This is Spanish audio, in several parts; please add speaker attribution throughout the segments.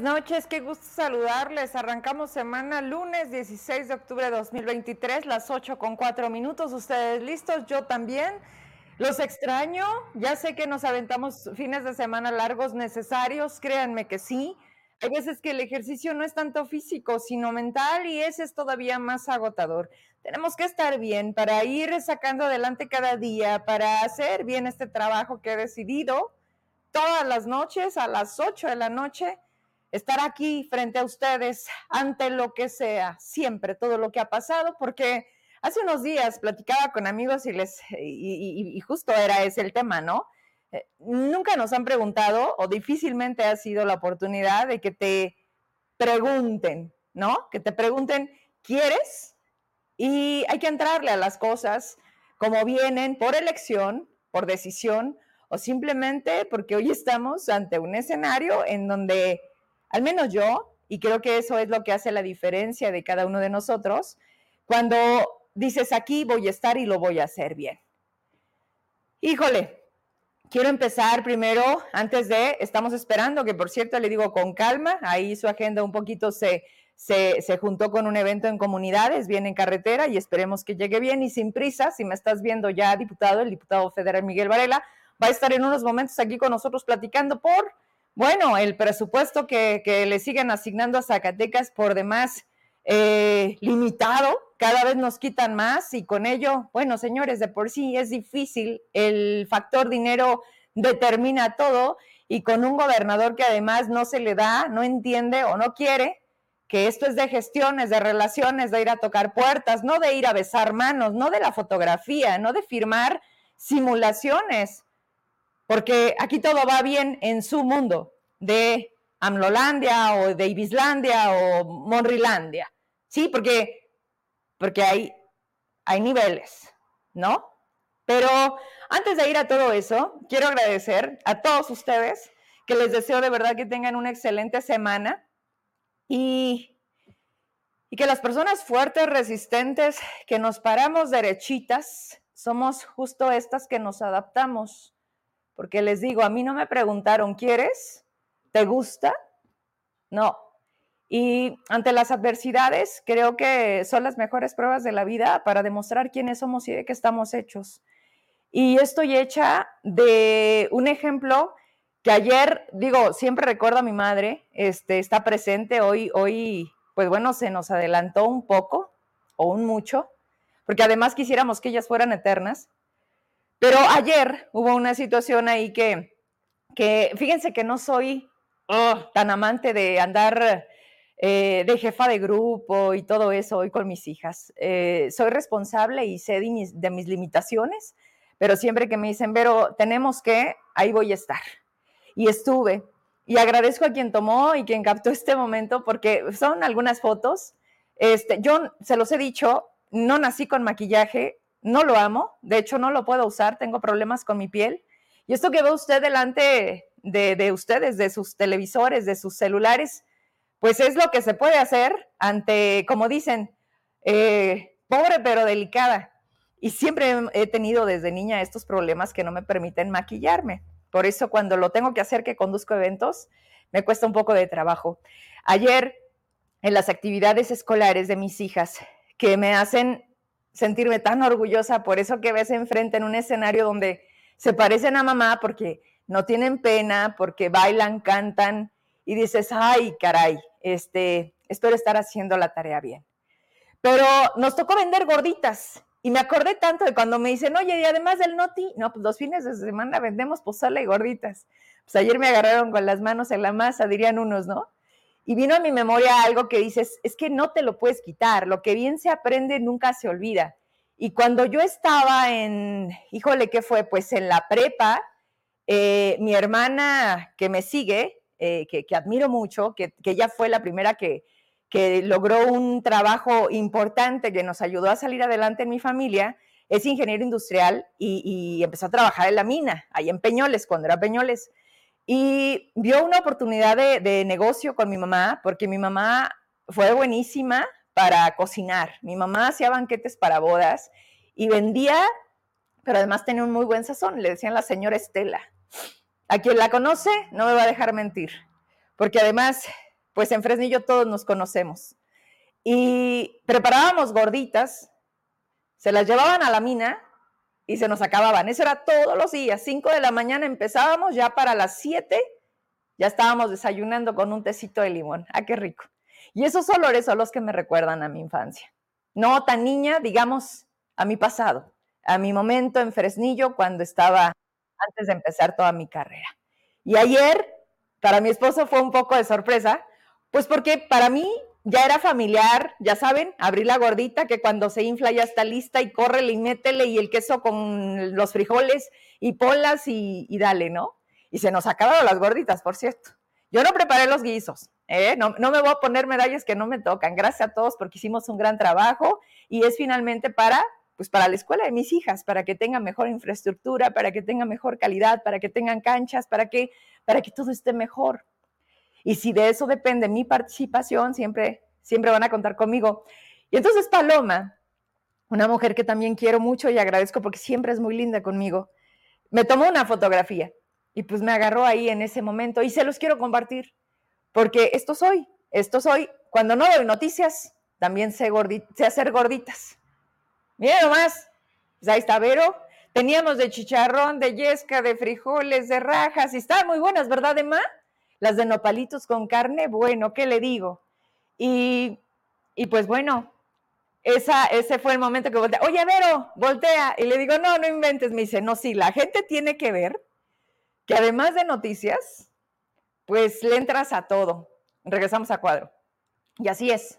Speaker 1: Noches, qué gusto saludarles. Arrancamos semana lunes 16 de octubre de 2023, las 8 con 4 minutos. ¿Ustedes listos? Yo también. Los extraño. Ya sé que nos aventamos fines de semana largos necesarios, créanme que sí. Hay veces que el ejercicio no es tanto físico, sino mental y ese es todavía más agotador. Tenemos que estar bien para ir sacando adelante cada día, para hacer bien este trabajo que he decidido todas las noches a las 8 de la noche estar aquí frente a ustedes ante lo que sea, siempre, todo lo que ha pasado, porque hace unos días platicaba con amigos y les, y, justo era ese el tema, ¿no? Eh, nunca nos han preguntado o difícilmente ha sido la oportunidad de que te pregunten, ¿no? Que te pregunten, ¿quieres? Y hay que entrarle a las cosas como vienen por elección, por decisión o simplemente porque hoy estamos ante un escenario en donde al menos yo, y creo que eso es lo que hace la diferencia de cada uno de nosotros, cuando dices aquí voy a estar y lo voy a hacer bien. Híjole, quiero empezar primero, antes de, estamos esperando, que por cierto le digo con calma, ahí su agenda un poquito se, se, se, juntó con un evento en comunidades, viene en carretera y esperemos que llegue bien y sin prisa. Si me estás viendo ya, diputado, el diputado federal Miguel Varela, va a estar en unos momentos aquí con nosotros platicando por bueno, el presupuesto que, le siguen asignando a Zacatecas por demás eh, limitado, cada vez nos quitan más y con ello, bueno, señores, de por sí es difícil, el factor dinero determina todo y con un gobernador que además no se le da, no entiende o no quiere, que esto es de gestiones, de relaciones, de ir a tocar puertas, no de ir a besar manos, no de la fotografía, no de firmar simulaciones porque aquí todo va bien en su mundo de Amlolandia o de Ibislandia o Monrilandia, ¿sí? Porque, porque hay, hay niveles, ¿no? Pero antes de ir a todo eso, quiero agradecer a todos ustedes que les deseo de verdad que tengan una excelente semana y, y que las personas fuertes, resistentes, que nos paramos derechitas, somos justo estas que nos adaptamos porque les digo, a mí no me preguntaron, ¿quieres? ¿Te gusta? No. Y ante las adversidades, creo que son las mejores pruebas de la vida para demostrar quiénes somos y de qué estamos hechos. Y estoy hecha de un ejemplo que ayer, digo, siempre recuerdo a mi madre, este, está presente hoy, hoy, pues bueno, se nos adelantó un poco o un mucho, porque además quisiéramos que ellas fueran eternas. Pero ayer hubo una situación ahí que, que fíjense que no soy oh, tan amante de andar eh, de jefa de grupo y todo eso hoy con mis hijas. Eh, soy responsable y sé de mis, de mis limitaciones, pero siempre que me dicen, pero tenemos que, ahí voy a estar. Y estuve. Y agradezco a quien tomó y quien captó este momento porque son algunas fotos. Este, yo se los he dicho, no nací con maquillaje, no lo amo, de hecho no lo puedo usar, tengo problemas con mi piel. Y esto que ve usted delante de, ustedes, de sus televisores, de sus celulares, pues es lo que se puede hacer ante, como dicen, eh, pobre pero delicada. Y siempre he tenido desde niña estos problemas que no me permiten maquillarme. Por eso cuando lo tengo que hacer, que conduzco eventos, me cuesta un poco de trabajo. Ayer, en las actividades escolares de mis hijas, que me hacen sentirme tan orgullosa por eso que ves enfrente en un escenario donde se parecen a mamá porque no tienen pena, porque bailan, cantan y dices, ay, caray, este, espero estar haciendo la tarea bien. Pero nos tocó vender gorditas y me acordé tanto de cuando me dicen, oye, y además del noti, no, pues los fines de semana vendemos pozole y gorditas. Pues ayer me agarraron con las manos en la masa, dirían unos, ¿no? Y vino a mi memoria algo que dices, es que no te lo puedes quitar, lo que bien se aprende nunca se olvida. Y cuando yo estaba en, híjole, ¿qué fue? Pues en la prepa, eh, mi hermana que me sigue, eh, que, admiro mucho, que, que ella fue la primera que, que logró un trabajo importante que nos ayudó a salir adelante en mi familia, es ingeniero industrial y, y, empezó a trabajar en la mina, ahí en Peñoles, cuando era Peñoles. Y vio una oportunidad de, negocio con mi mamá, porque mi mamá fue buenísima para cocinar. Mi mamá hacía banquetes para bodas y vendía, pero además tenía un muy buen sazón. Le decían la señora Estela. A quien la conoce no me va a dejar mentir, porque además, pues en Fresnillo todos nos conocemos. Y preparábamos gorditas, se las llevaban a la mina y se nos acababan. Eso era todos los días. 5 de la mañana empezábamos, ya para las 7 ya estábamos desayunando con un tecito de limón. Ah, qué rico. Y esos olores son los que me recuerdan a mi infancia. No tan niña, digamos, a mi pasado, a mi momento en Fresnillo cuando estaba antes de empezar toda mi carrera. Y ayer, para mi esposo fue un poco de sorpresa, pues porque para mí ya era familiar, ya saben, abrir la gordita que cuando se infla ya está lista y córrele y métele y el queso con los frijoles y polas y, dale, ¿no? Y se nos acabaron las gorditas, por cierto. Yo no preparé los guisos, ¿eh? no, no me voy a poner medallas que no me tocan. Gracias a todos porque hicimos un gran trabajo y es finalmente para pues para la escuela de mis hijas, para que tengan mejor infraestructura, para que tengan mejor calidad, para que tengan canchas, para que, para que todo esté mejor. Y si de eso depende mi participación, siempre, siempre van a contar conmigo. Y entonces Paloma, una mujer que también quiero mucho y agradezco porque siempre es muy linda conmigo, me tomó una fotografía y pues me agarró ahí en ese momento y se los quiero compartir porque esto soy, esto soy. Cuando no doy noticias, también sé, hacer gorditas. Miren nomás, pues ahí está Vero. Teníamos de chicharrón, de yesca, de frijoles, de rajas y estaban muy buenas, ¿verdad, Emma? Las de nopalitos con carne, bueno, ¿qué le digo? Y, pues bueno, esa, ese fue el momento que voltea, oye, Vero, voltea. Y le digo, no, no inventes. Me dice, no, sí, la gente tiene que ver que además de noticias, pues le entras a todo. Regresamos a cuadro. Y así es.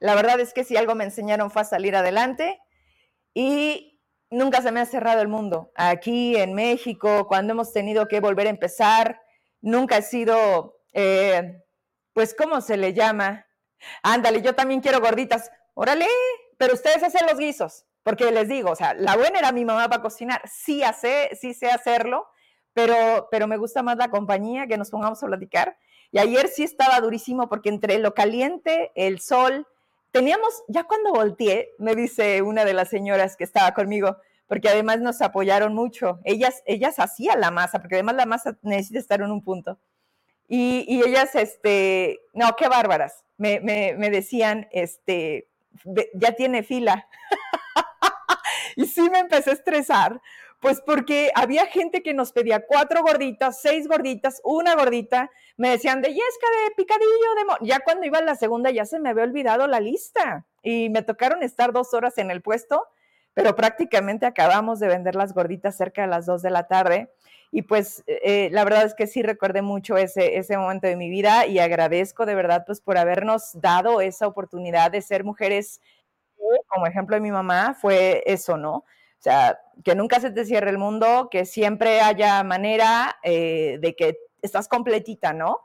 Speaker 1: La verdad es que si algo me enseñaron fue a salir adelante y nunca se me ha cerrado el mundo. Aquí en México, cuando hemos tenido que volver a empezar, nunca he sido, eh, pues, ¿cómo se le llama? Ándale, yo también quiero gorditas. Órale, pero ustedes hacen los guisos, porque les digo, o sea, la buena era mi mamá para cocinar, sí, hace, sí sé hacerlo, pero, pero me gusta más la compañía, que nos pongamos a platicar. Y ayer sí estaba durísimo porque entre lo caliente, el sol, teníamos, ya cuando volteé, me dice una de las señoras que estaba conmigo, porque además nos apoyaron mucho. Ellas, ellas hacían la masa, porque además la masa necesita estar en un punto. Y, ellas, este, no, qué bárbaras, me, decían, este, ya tiene fila. y sí me empecé a estresar, pues porque había gente que nos pedía cuatro gorditas, seis gorditas, una gordita, me decían de yesca, de picadillo, de... ya cuando iba a la segunda ya se me había olvidado la lista y me tocaron estar dos horas en el puesto pero prácticamente acabamos de vender las gorditas cerca de las 2 de la tarde. Y pues eh, la verdad es que sí recordé mucho ese, ese momento de mi vida y agradezco de verdad pues por habernos dado esa oportunidad de ser mujeres. Como ejemplo de mi mamá fue eso, ¿no? O sea, que nunca se te cierre el mundo, que siempre haya manera eh, de que estás completita, ¿no?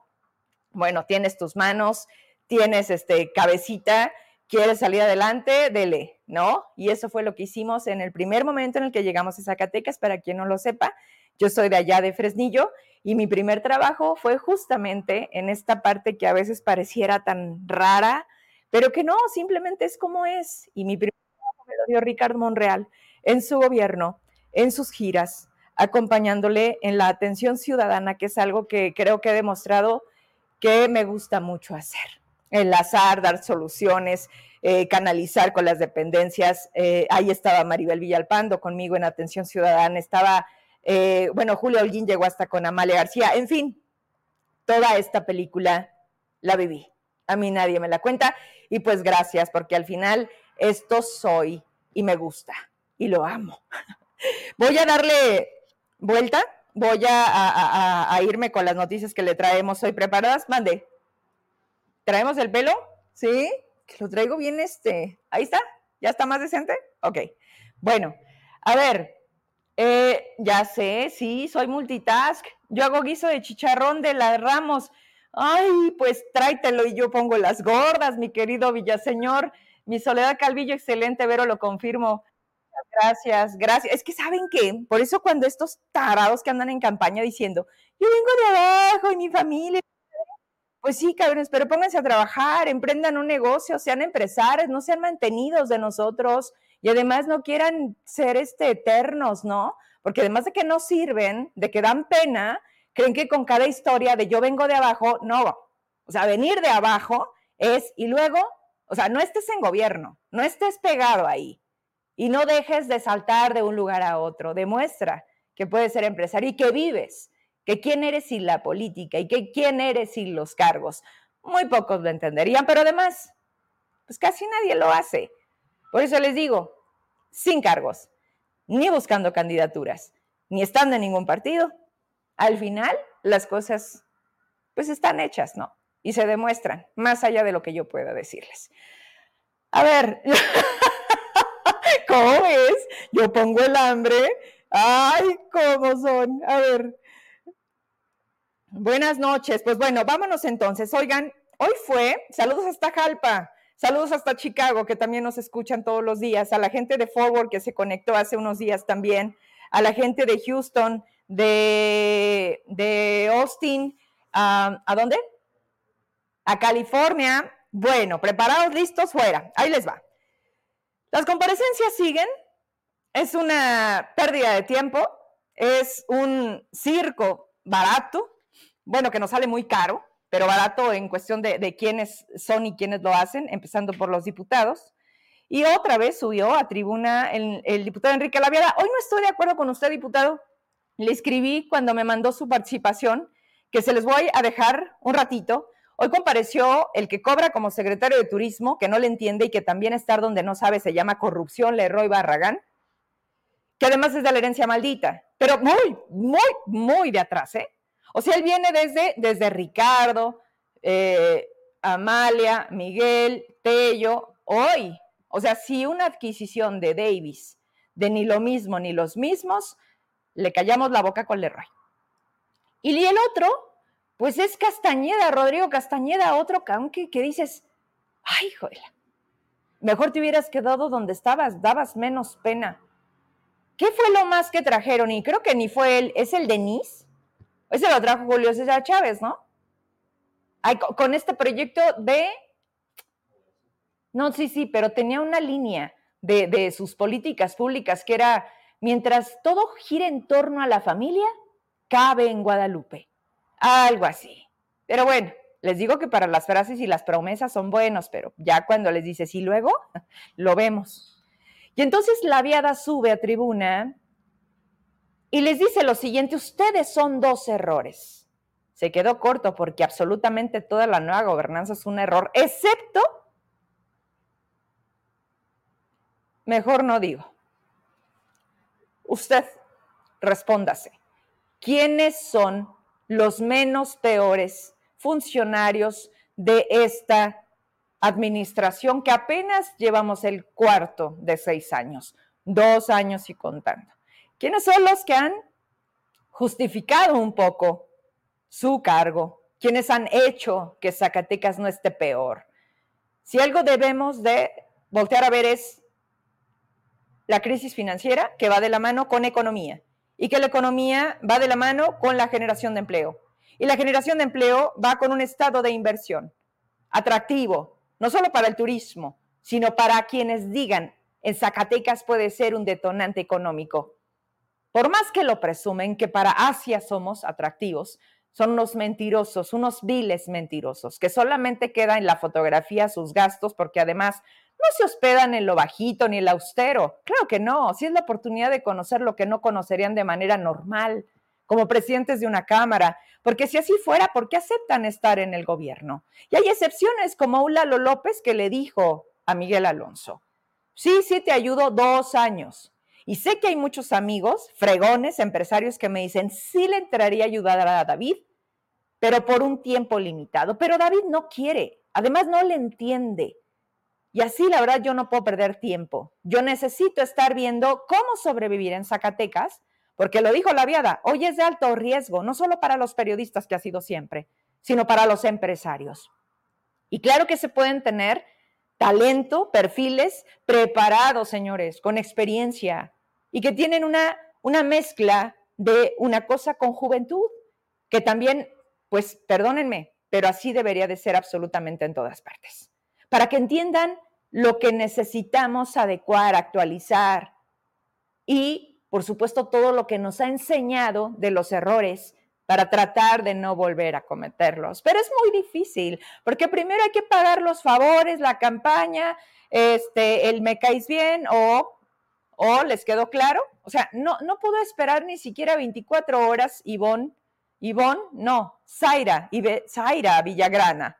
Speaker 1: Bueno, tienes tus manos, tienes este cabecita ¿Quieres salir adelante? Dele, ¿no? Y eso fue lo que hicimos en el primer momento en el que llegamos a Zacatecas, para quien no lo sepa. Yo soy de allá de Fresnillo y mi primer trabajo fue justamente en esta parte que a veces pareciera tan rara, pero que no, simplemente es como es. Y mi primer trabajo me lo dio Ricardo Monreal en su gobierno, en sus giras, acompañándole en la atención ciudadana, que es algo que creo que he demostrado que me gusta mucho hacer enlazar, dar soluciones, eh, canalizar con las dependencias. Eh, ahí estaba Maribel Villalpando conmigo en Atención Ciudadana, estaba, eh, bueno, Julio Holguín llegó hasta con Amalia García, en fin, toda esta película la viví. A mí nadie me la cuenta y pues gracias, porque al final esto soy y me gusta y lo amo. Voy a darle vuelta, voy a, a irme con las noticias que le traemos hoy preparadas. Mande. ¿Traemos el pelo? ¿Sí? Lo traigo bien este. Ahí está. ¿Ya está más decente? Ok. Bueno, a ver. Eh, ya sé, sí, soy multitask. Yo hago guiso de chicharrón de las Ramos. Ay, pues tráetelo y yo pongo las gordas, mi querido Villaseñor. Mi Soledad Calvillo, excelente, Vero, lo confirmo. Gracias, gracias. Es que saben qué, por eso cuando estos tarados que andan en campaña diciendo, yo vengo de abajo y mi familia pues sí, cabrones, pero pónganse a trabajar, emprendan un negocio, sean empresarios, no sean mantenidos de nosotros y además no quieran ser este, eternos, ¿no? Porque además de que no sirven, de que dan pena, creen que con cada historia de yo vengo de abajo, no, O sea, venir de abajo es, y luego, o sea, no estés en gobierno, no estés pegado ahí y no dejes de saltar de un lugar a otro. Demuestra que puedes ser empresario y que vives, que quién eres sin la política y que quién eres sin los cargos. Muy pocos lo entenderían, pero además, pues casi nadie lo hace. Por eso les digo, sin cargos, ni buscando candidaturas, ni estando en ningún partido, al final las cosas pues están hechas, ¿no? Y se demuestran, más allá de lo que yo pueda decirles. A ver, ¿cómo es? Yo pongo el hambre. Ay, ¿cómo son? A ver. Buenas noches. Pues bueno, vámonos entonces. Oigan, hoy fue, saludos hasta Jalpa, saludos hasta Chicago, que también nos escuchan todos los días, a la gente de Forward que se conectó hace unos días también, a la gente de Houston, de, de Austin, ¿a dónde? A California. Bueno, preparados, listos, fuera. Ahí les va. Las comparecencias siguen. Es una pérdida de tiempo. Es un circo barato. Bueno, que nos sale muy caro, pero barato en cuestión de, quiénes son y quiénes lo hacen, empezando por los diputados. Y otra vez subió a tribuna el, diputado Enrique Laviada. Hoy no estoy de acuerdo con usted, diputado. Le escribí cuando me mandó su participación que se les voy a dejar un ratito. Hoy compareció el que cobra como secretario de Turismo, que no le entiende y que también estar donde no sabe se llama corrupción, Leroy Barragán, que además es de la herencia maldita, pero muy, muy, muy de atrás, ¿eh? O sea, él viene desde, desde Ricardo, eh, Amalia, Miguel, Tello, hoy. O sea, si una adquisición de Davis, de ni lo mismo ni los mismos, le callamos la boca con Leroy. Y el otro, pues es Castañeda, Rodrigo Castañeda, otro que, que dices, ay, joder, mejor te hubieras quedado donde estabas, dabas menos pena. ¿Qué fue lo más que trajeron? Y creo que ni fue él, es el Denis. Ese lo trajo Julio César Chávez, ¿no? con este proyecto de... No, sí, sí, pero tenía una línea de, de sus políticas públicas que era, mientras todo gira en torno a la familia, cabe en Guadalupe. Algo así. Pero bueno, les digo que para las frases y las promesas son buenos, pero ya cuando les dices y luego, lo vemos. Y entonces la viada sube a tribuna y les dice lo siguiente, ustedes son dos errores. Se quedó corto porque absolutamente toda la nueva gobernanza es un error, excepto, mejor no digo, usted respóndase. ¿quiénes son los menos peores funcionarios de esta administración que apenas llevamos el cuarto de seis años, dos años y contando? ¿Quiénes son los que han justificado un poco su cargo? ¿Quiénes han hecho que Zacatecas no esté peor? Si algo debemos de voltear a ver es la crisis financiera que va de la mano con economía y que la economía va de la mano con la generación de empleo. Y la generación de empleo va con un estado de inversión atractivo, no solo para el turismo, sino para quienes digan, en Zacatecas puede ser un detonante económico. Por más que lo presumen que para Asia somos atractivos, son unos mentirosos, unos viles mentirosos, que solamente queda en la fotografía sus gastos porque además no se hospedan en lo bajito ni el austero. Claro que no, si es la oportunidad de conocer lo que no conocerían de manera normal, como presidentes de una Cámara, porque si así fuera, ¿por qué aceptan estar en el gobierno? Y hay excepciones como un Lalo López que le dijo a Miguel Alonso, sí, sí, te ayudo dos años. Y sé que hay muchos amigos, fregones, empresarios que me dicen, sí le entraría a ayudar a David, pero por un tiempo limitado. Pero David no quiere, además no le entiende. Y así, la verdad, yo no puedo perder tiempo. Yo necesito estar viendo cómo sobrevivir en Zacatecas, porque lo dijo la viada, hoy es de alto riesgo, no solo para los periodistas, que ha sido siempre, sino para los empresarios. Y claro que se pueden tener talento, perfiles preparados, señores, con experiencia, y que tienen una, una mezcla de una cosa con juventud, que también, pues, perdónenme, pero así debería de ser absolutamente en todas partes. Para que entiendan lo que necesitamos adecuar, actualizar y, por supuesto, todo lo que nos ha enseñado de los errores para tratar de no volver a cometerlos. Pero es muy difícil, porque primero hay que pagar los favores, la campaña, este, el me caes bien o, o les quedó claro. O sea, no, no pudo esperar ni siquiera 24 horas, Ivonne. Ivonne, no, Zaira, Zaira Villagrana.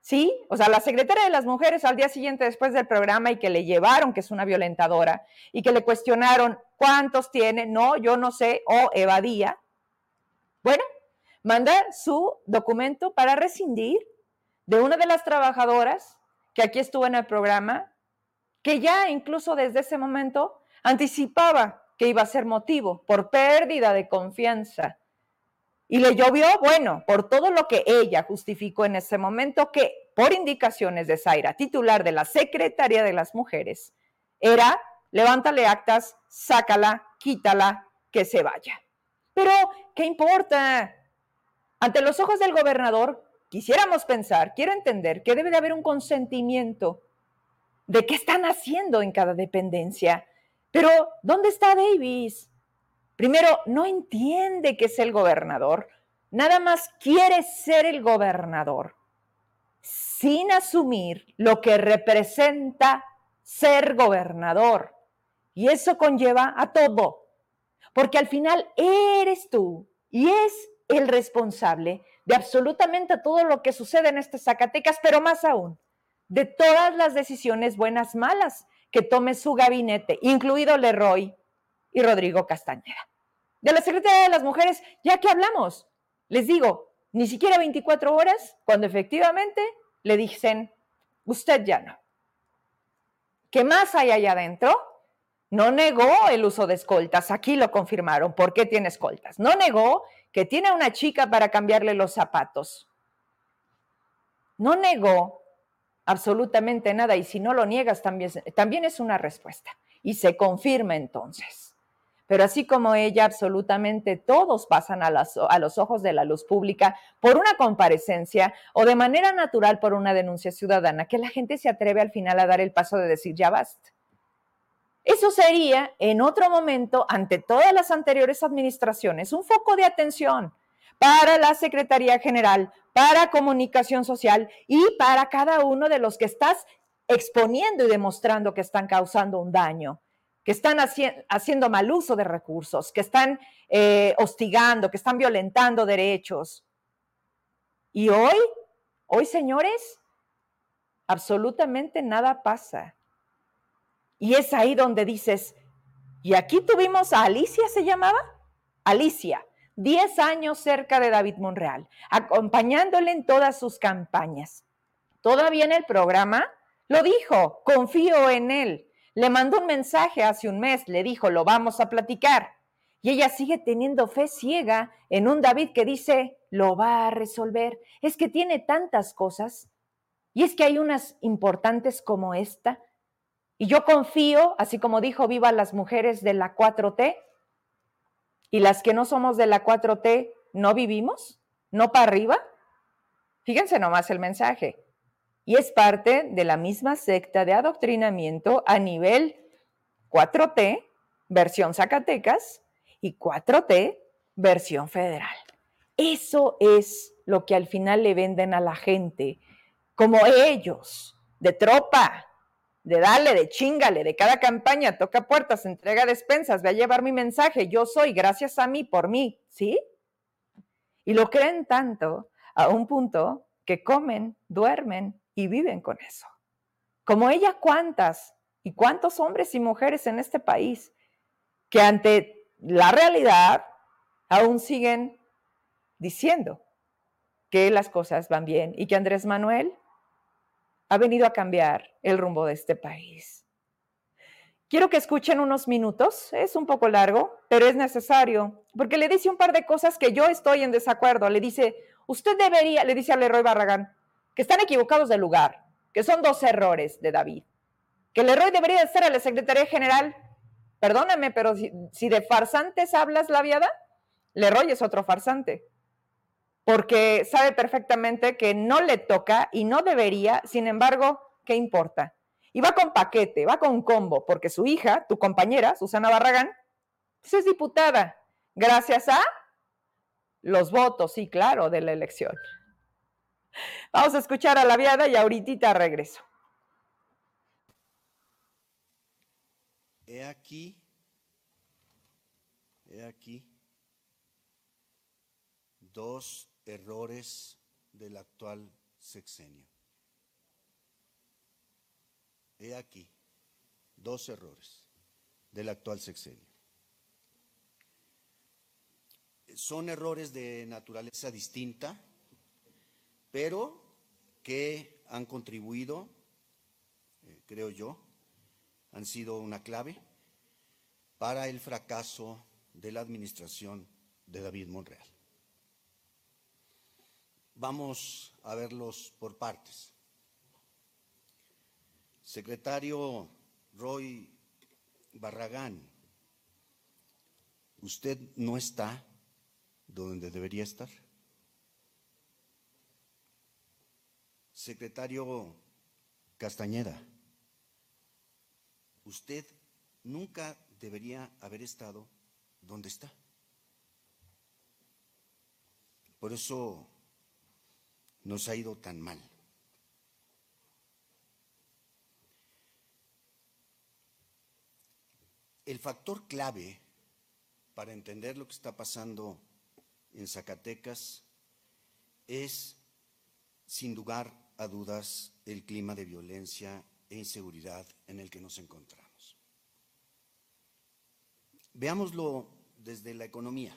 Speaker 1: ¿Sí? O sea, la secretaria de las mujeres al día siguiente después del programa y que le llevaron que es una violentadora y que le cuestionaron cuántos tiene, no, yo no sé, o evadía. Bueno, mandar su documento para rescindir de una de las trabajadoras que aquí estuvo en el programa, que ya incluso desde ese momento anticipaba que iba a ser motivo por pérdida de confianza. Y le llovió, bueno, por todo lo que ella justificó en ese momento, que por indicaciones de Zaira, titular de la Secretaría de las Mujeres, era levántale actas, sácala, quítala, que se vaya. Pero, ¿qué importa? Ante los ojos del gobernador, quisiéramos pensar, quiero entender que debe de haber un consentimiento de qué están haciendo en cada dependencia. Pero, ¿dónde está Davis? Primero, no entiende que es el gobernador, nada más quiere ser el gobernador, sin asumir lo que representa ser gobernador. Y eso conlleva a todo, porque al final eres tú y es el responsable de absolutamente todo lo que sucede en estas Zacatecas, pero más aún, de todas las decisiones buenas, malas que tome su gabinete, incluido Leroy y Rodrigo Castañeda. De la Secretaría de las Mujeres, ya que hablamos, les digo, ni siquiera 24 horas, cuando efectivamente le dicen, usted ya no. ¿Qué más hay allá adentro? No negó el uso de escoltas, aquí lo confirmaron. ¿Por qué tiene escoltas? No negó que tiene una chica para cambiarle los zapatos. No negó absolutamente nada y si no lo niegas también, también es una respuesta y se confirma entonces. Pero así como ella, absolutamente todos pasan a, a, los ojos de la luz pública por una comparecencia o de manera natural por una denuncia ciudadana, que la gente se atreve al final a dar el paso de decir ya basta. Eso sería, en otro momento, ante todas las anteriores administraciones, un foco de atención para la Secretaría General, para Comunicación Social y para cada uno de los que estás exponiendo y demostrando que están causando un daño, que están haciendo mal uso de recursos, que están eh, hostigando, que están violentando derechos. Y hoy, hoy, señores, absolutamente nada pasa. Y es ahí donde dices, y aquí tuvimos a Alicia, ¿se llamaba? Alicia, 10 años cerca de David Monreal, acompañándole en todas sus campañas. Todavía en el programa lo dijo, confío en él. Le mandó un mensaje hace un mes, le dijo, lo vamos a platicar. Y ella sigue teniendo fe ciega en un David que dice, lo va a resolver. Es que tiene tantas cosas. Y es que hay unas importantes como esta y yo confío, así como dijo Viva las mujeres de la 4T, y las que no somos de la 4T, ¿no vivimos? ¿No para arriba? Fíjense nomás el mensaje. Y es parte de la misma secta de adoctrinamiento a nivel 4T, versión Zacatecas, y 4T, versión federal. Eso es lo que al final le venden a la gente, como ellos, de tropa, de darle, de chingale, de cada campaña, toca puertas, entrega despensas, ve a llevar mi mensaje, yo soy, gracias a mí, por mí, ¿sí? Y lo creen tanto a un punto que comen, duermen y viven con eso. Como ella, ¿cuántas y cuántos hombres y mujeres en este país que ante la realidad aún siguen diciendo que las cosas van bien y que Andrés Manuel ha venido a cambiar el rumbo de este país. Quiero que escuchen unos minutos, es un poco largo, pero es necesario, porque le dice un par de cosas que yo estoy en desacuerdo. Le dice, usted debería, le dice a Leroy Barragán, que están equivocados de lugar, que son dos errores de David, que Leroy debería ser a la Secretaría General. Perdóname, pero si, si de farsantes hablas la viada, Leroy es otro farsante porque sabe perfectamente que no le toca y no debería, sin embargo, ¿qué importa? Y va con paquete, va con combo, porque su hija, tu compañera, Susana Barragán, pues es diputada, gracias a los votos, sí, claro, de la elección. Vamos a escuchar a la viada y ahorita regreso.
Speaker 2: He aquí, he aquí dos errores del actual sexenio. He aquí dos errores del actual sexenio. Son errores de naturaleza distinta, pero que han contribuido, eh, creo yo, han sido una clave para el fracaso de la administración de David Monreal. Vamos a verlos por partes. Secretario Roy Barragán, usted no está donde debería estar. Secretario Castañeda, usted nunca debería haber estado donde está. Por eso nos ha ido tan mal. El factor clave para entender lo que está pasando en Zacatecas es, sin lugar a dudas, el clima de violencia e inseguridad en el que nos encontramos. Veámoslo desde la economía.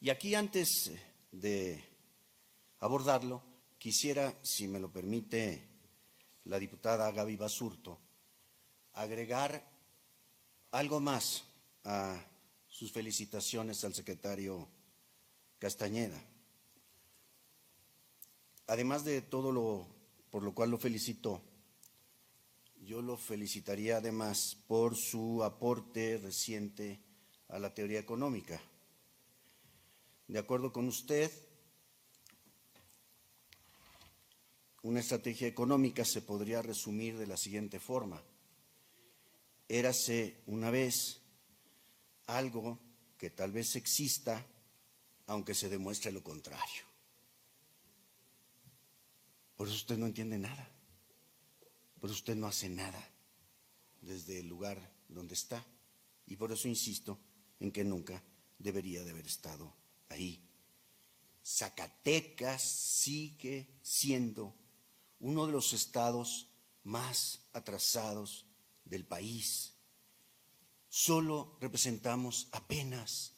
Speaker 2: Y aquí antes de abordarlo, quisiera, si me lo permite la diputada Gaby Basurto, agregar algo más a sus felicitaciones al secretario Castañeda. Además de todo lo por lo cual lo felicito, yo lo felicitaría además por su aporte reciente a la teoría económica. De acuerdo con usted, una estrategia económica se podría resumir de la siguiente forma érase una vez algo que tal vez exista, aunque se demuestre lo contrario. Por eso usted no entiende nada. Por eso usted no hace nada desde el lugar donde está. Y por eso insisto en que nunca debería de haber estado ahí. Zacatecas sigue siendo uno de los estados más atrasados del país. Solo representamos apenas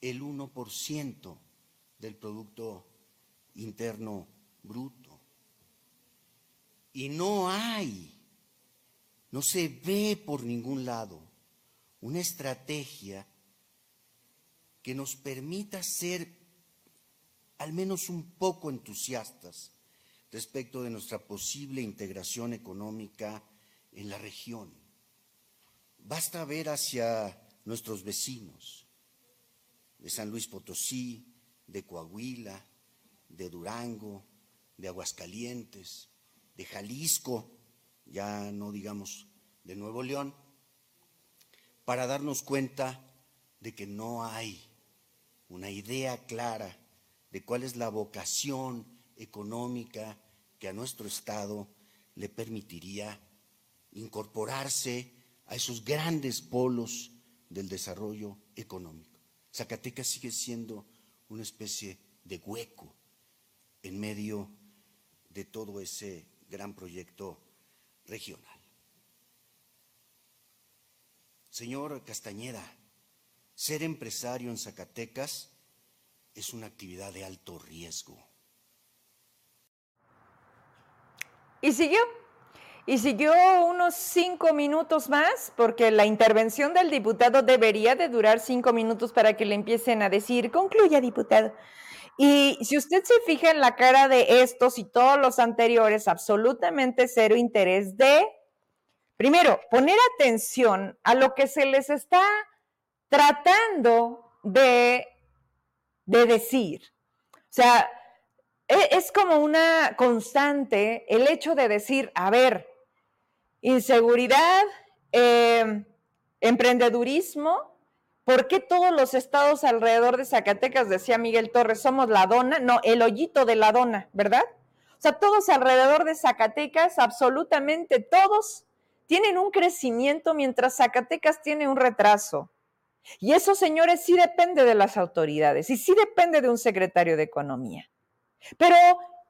Speaker 2: el 1% del Producto Interno Bruto. Y no hay, no se ve por ningún lado una estrategia que nos permita ser al menos un poco entusiastas respecto de nuestra posible integración económica en la región. Basta ver hacia nuestros vecinos de San Luis Potosí, de Coahuila, de Durango, de Aguascalientes, de Jalisco, ya no digamos de Nuevo León, para darnos cuenta de que no hay una idea clara de cuál es la vocación económica que a nuestro Estado le permitiría incorporarse a esos grandes polos del desarrollo económico. Zacatecas sigue siendo una especie de hueco en medio de todo ese gran proyecto regional. Señor Castañeda, ser empresario en Zacatecas es una actividad de alto riesgo.
Speaker 1: ¿Y siguió? Y siguió unos cinco minutos más, porque la intervención del diputado debería de durar cinco minutos para que le empiecen a decir, concluya, diputado. Y si usted se fija en la cara de estos y todos los anteriores, absolutamente cero interés de, primero, poner atención a lo que se les está tratando de, de decir. O sea, es como una constante el hecho de decir, a ver, inseguridad, em, emprendedurismo ¿Por qué todos los estados alrededor de Zacatecas, decía Miguel Torres, somos la dona? No, el hoyito de la dona, ¿verdad? O sea, todos alrededor de Zacatecas, absolutamente todos, tienen un crecimiento mientras Zacatecas tiene un retraso. Y eso, señores, sí depende de las autoridades y sí depende de un secretario de Economía. Pero,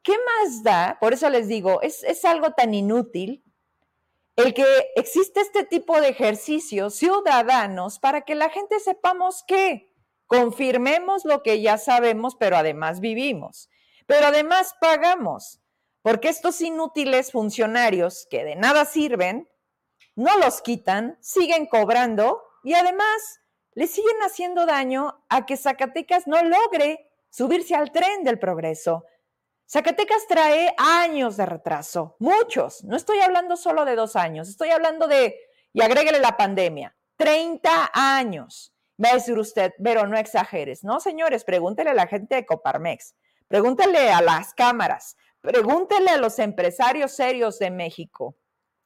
Speaker 1: ¿qué más da? Por eso les digo, es, es algo tan inútil el que existe este tipo de ejercicios ciudadanos para que la gente sepamos que confirmemos lo que ya sabemos, pero además vivimos, pero además pagamos, porque estos inútiles funcionarios que de nada sirven, no los quitan, siguen cobrando y además le siguen haciendo daño a que Zacatecas no logre subirse al tren del progreso. Zacatecas trae años de retraso, muchos. No estoy hablando solo de dos años, estoy hablando de, y agréguele la pandemia, 30 años. Va a decir usted, pero no exageres. No, señores, pregúntele a la gente de Coparmex, pregúntele a las cámaras, pregúntele a los empresarios serios de México.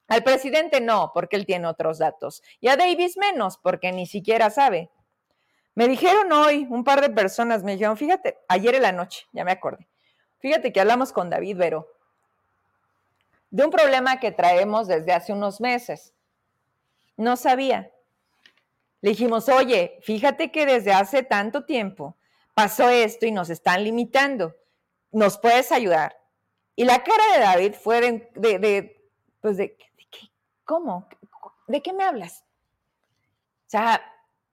Speaker 1: Al presidente no, porque él tiene otros datos. Y a Davis menos, porque ni siquiera sabe. Me dijeron hoy un par de personas, me dijeron, fíjate, ayer en la noche, ya me acordé Fíjate que hablamos con David Vero de un problema que traemos desde hace unos meses. No sabía. Le dijimos, oye, fíjate que desde hace tanto tiempo pasó esto y nos están limitando. ¿Nos puedes ayudar? Y la cara de David fue de, de, pues de, de qué, ¿cómo? ¿De qué me hablas? O sea,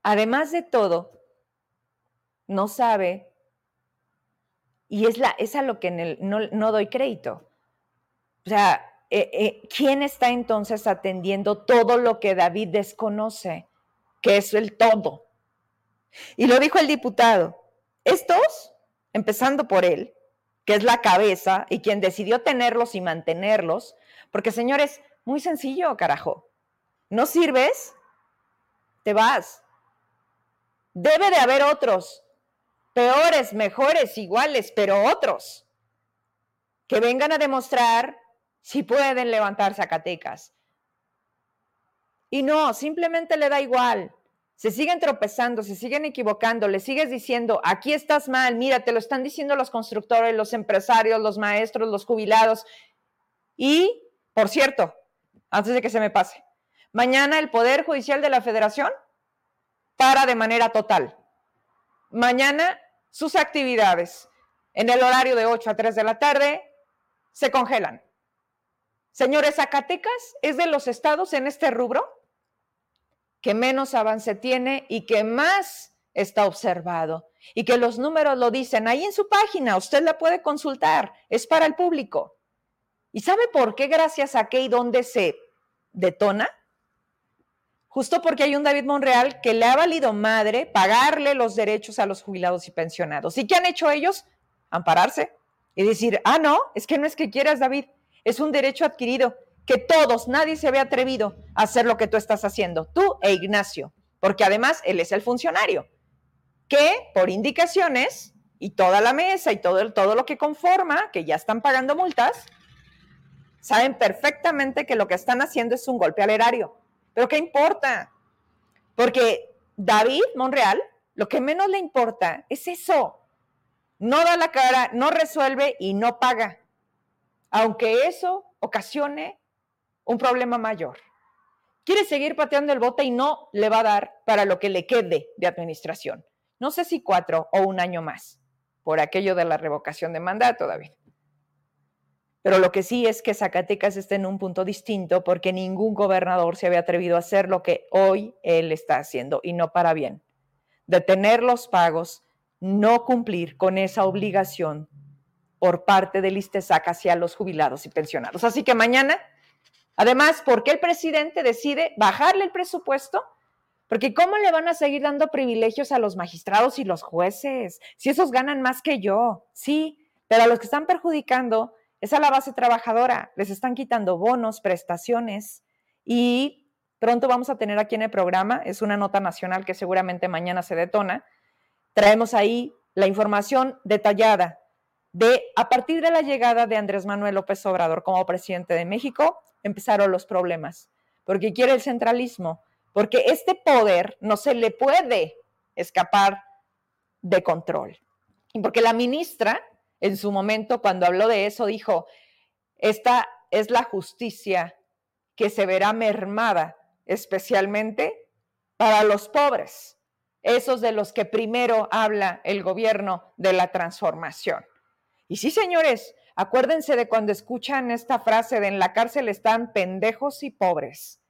Speaker 1: además de todo, no sabe y es, la, es a lo que no, doy crédito. O sea, eh, eh, ¿quién está entonces atendiendo todo lo que David desconoce, que es el todo? Y lo dijo el diputado. Estos, empezando por él, que es la cabeza y quien decidió tenerlos y mantenerlos, porque señores, muy sencillo, carajo. ¿No sirves? Te vas. Debe de haber otros peores, mejores, iguales, pero otros, que vengan a demostrar si pueden levantar Zacatecas. Y no, simplemente le da igual. Se siguen tropezando, se siguen equivocando, le sigues diciendo, aquí estás mal, mira, te lo están diciendo los constructores, los empresarios, los maestros, los jubilados. Y, por cierto, antes de que se me pase, mañana el Poder Judicial de la Federación para de manera total. Mañana sus actividades en el horario de 8 a 3 de la tarde se congelan. Señores, Zacatecas es de los estados en este rubro que menos avance tiene y que más está observado y que los números lo dicen ahí en su página, usted la puede consultar, es para el público. ¿Y sabe por qué gracias a qué y dónde se detona? Justo porque hay un David Monreal que le ha valido madre pagarle los derechos a los jubilados y pensionados. ¿Y qué han hecho ellos? Ampararse y decir, ah, no, es que no es que quieras, David, es un derecho adquirido, que todos, nadie se había atrevido a hacer lo que tú estás haciendo, tú e Ignacio, porque además él es el funcionario, que por indicaciones y toda la mesa y todo, todo lo que conforma, que ya están pagando multas, saben perfectamente que lo que están haciendo es un golpe al erario pero ¿qué importa? Porque David Monreal, lo que menos le importa es eso. No da la cara, no resuelve y no paga. Aunque eso ocasione un problema mayor. Quiere seguir pateando el bote y no le va a dar para lo que le quede de administración. No sé si cuatro o un año más, por aquello de la revocación de mandato, David. Pero lo que sí es que Zacatecas está en un punto distinto porque ningún gobernador se había atrevido a hacer lo que hoy él está haciendo y no para bien. Detener los pagos, no cumplir con esa obligación por parte del ISTESAC hacia los jubilados y pensionados. Así que mañana, además, ¿por qué el presidente decide bajarle el presupuesto? Porque ¿cómo le van a seguir dando privilegios a los magistrados y los jueces? Si esos ganan más que yo, sí, pero a los que están perjudicando es a la base trabajadora, les están quitando bonos, prestaciones y pronto vamos a tener aquí en el programa, es una nota nacional que seguramente mañana se detona, traemos ahí la información detallada de a partir de la llegada de Andrés Manuel López Obrador como presidente de México, empezaron los problemas, porque quiere el centralismo, porque este poder no se le puede escapar de control. Porque la ministra, en su momento, cuando habló de eso, dijo, esta es la justicia que se verá mermada, especialmente para los pobres, esos de los que primero habla el gobierno de la transformación. Y sí, señores, acuérdense de cuando escuchan esta frase de en la cárcel están pendejos y pobres.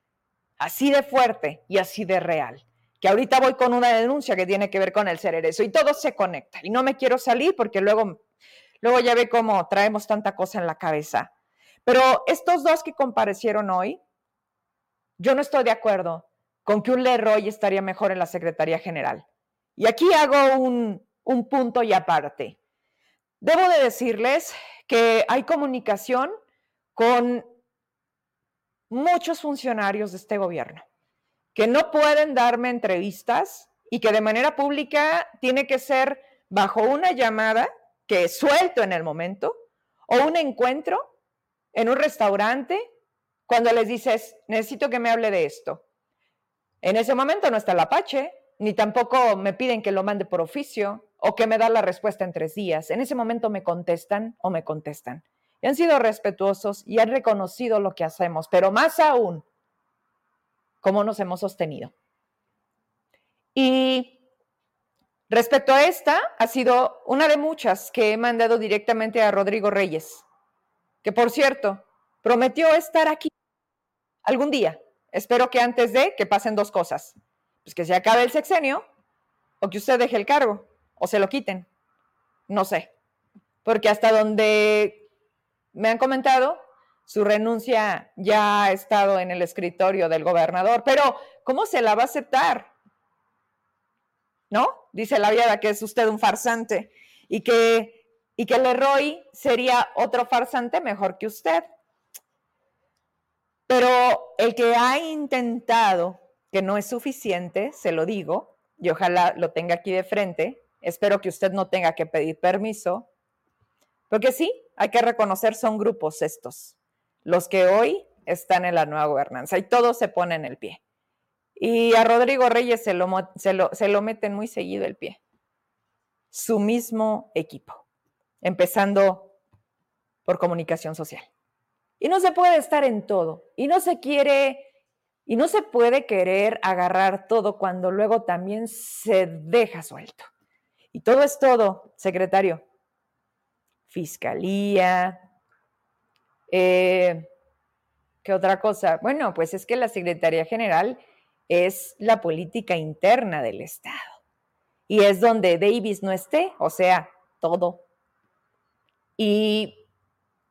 Speaker 1: Así de fuerte y así de real. Que ahorita voy con una denuncia que tiene que ver con el cererezo y todo se conecta. Y no me quiero salir porque luego, luego ya ve cómo traemos tanta cosa en la cabeza. Pero estos dos que comparecieron hoy, yo no estoy de acuerdo con que un Leroy estaría mejor en la Secretaría General. Y aquí hago un, un punto y aparte. Debo de decirles que hay comunicación con muchos funcionarios de este gobierno que no pueden darme entrevistas y que de manera pública tiene que ser bajo una llamada que suelto en el momento o un encuentro en un restaurante cuando les dices, necesito que me hable de esto. En ese momento no está el Apache, ni tampoco me piden que lo mande por oficio o que me da la respuesta en tres días. En ese momento me contestan o me contestan. Y han sido respetuosos y han reconocido lo que hacemos, pero más aún, cómo nos hemos sostenido. Y respecto a esta, ha sido una de muchas que he mandado directamente a Rodrigo Reyes, que por cierto, prometió estar aquí algún día. Espero que antes de que pasen dos cosas. Pues que se acabe el sexenio o que usted deje el cargo o se lo quiten. No sé. Porque hasta donde me han comentado, su renuncia ya ha estado en el escritorio del gobernador. Pero, ¿cómo se la va a aceptar? ¿No? Dice la viada que es usted un farsante y que, y que Leroy sería otro farsante mejor que usted. Pero el que ha intentado, que no es suficiente, se lo digo, y ojalá lo tenga aquí de frente, espero que usted no tenga que pedir permiso, porque sí, hay que reconocer, son grupos estos, los que hoy están en la nueva gobernanza y todos se ponen el pie. Y a Rodrigo Reyes se lo, se lo, se lo meten muy seguido el pie. Su mismo equipo, empezando por comunicación social. Y no se puede estar en todo. Y no se quiere, y no se puede querer agarrar todo cuando luego también se deja suelto. Y todo es todo, secretario. Fiscalía. Eh, ¿Qué otra cosa? Bueno, pues es que la Secretaría General es la política interna del Estado. Y es donde Davis no esté, o sea, todo. Y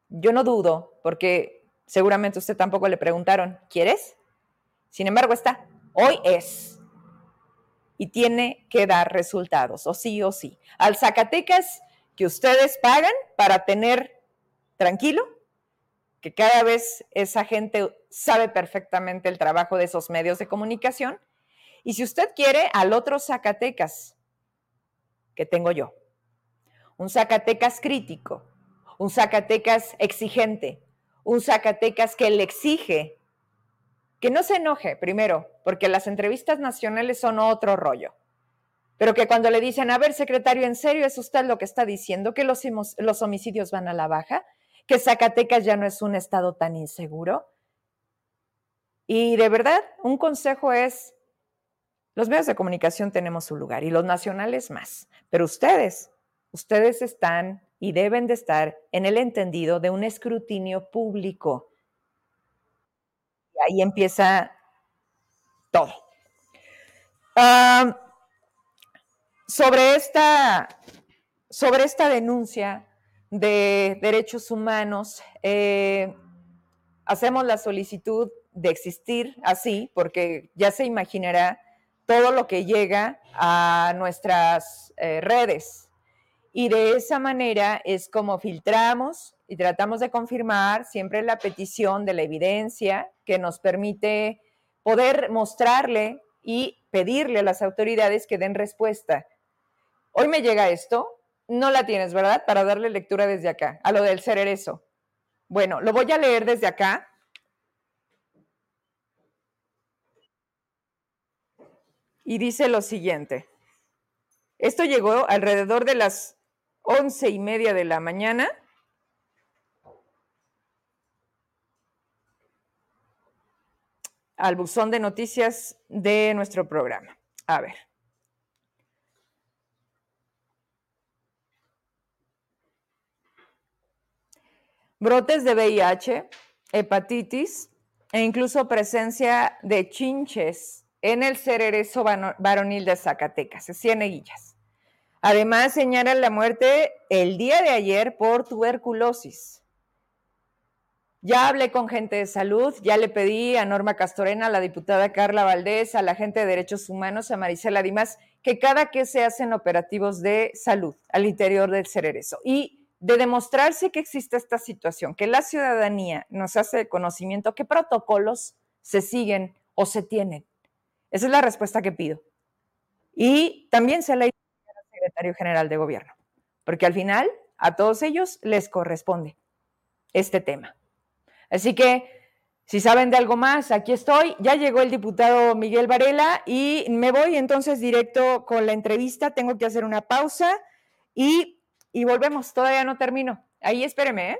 Speaker 1: yo no dudo, porque seguramente usted tampoco le preguntaron, ¿quieres? Sin embargo, está, hoy es. Y tiene que dar resultados, o sí o sí. Al Zacatecas que ustedes pagan para tener tranquilo, que cada vez esa gente sabe perfectamente el trabajo de esos medios de comunicación. Y si usted quiere, al otro Zacatecas que tengo yo, un Zacatecas crítico, un Zacatecas exigente, un Zacatecas que le exige que no se enoje, primero, porque las entrevistas nacionales son otro rollo, pero que cuando le dicen, a ver, secretario, ¿en serio es usted lo que está diciendo? ¿Que los, los homicidios van a la baja? ¿Que Zacatecas ya no es un estado tan inseguro? Y de verdad, un consejo es, los medios de comunicación tenemos su lugar y los nacionales más, pero ustedes, ustedes están y deben de estar en el entendido de un escrutinio público. Y ahí empieza todo. sobre, esta, sobre esta denuncia de derechos humanos, eh, hacemos la solicitud de existir así, porque ya se imaginará todo lo que llega a nuestras eh, redes, y de esa manera es como filtramos y tratamos de confirmar siempre la petición de la evidencia que nos permite poder mostrarle y pedirle a las autoridades que den respuesta. Hoy me llega esto, no la tienes, ¿verdad? Para darle lectura desde acá, a lo del cererezo. Bueno, lo voy a leer desde acá. Y dice lo siguiente. Esto llegó alrededor de las once y media de la mañana. al buzón de noticias de nuestro programa. A ver. Brotes de VIH, hepatitis e incluso presencia de chinches en el cererezo varonil de Zacatecas, Cieneguillas. Además, señalan la muerte el día de ayer por tuberculosis. Ya hablé con gente de salud, ya le pedí a Norma Castorena, a la diputada Carla Valdés, a la gente de Derechos Humanos, a Marisela Dimas, que cada que se hacen operativos de salud al interior del cererezo. Y de demostrarse que existe esta situación, que la ciudadanía nos hace conocimiento, qué protocolos se siguen o se tienen. Esa es la respuesta que pido. Y también se la hizo al secretario general de gobierno, porque al final a todos ellos les corresponde este tema. Así que, si saben de algo más, aquí estoy. Ya llegó el diputado Miguel Varela y me voy entonces directo con la entrevista. Tengo que hacer una pausa y, y volvemos. Todavía no termino. Ahí espéreme, ¿eh?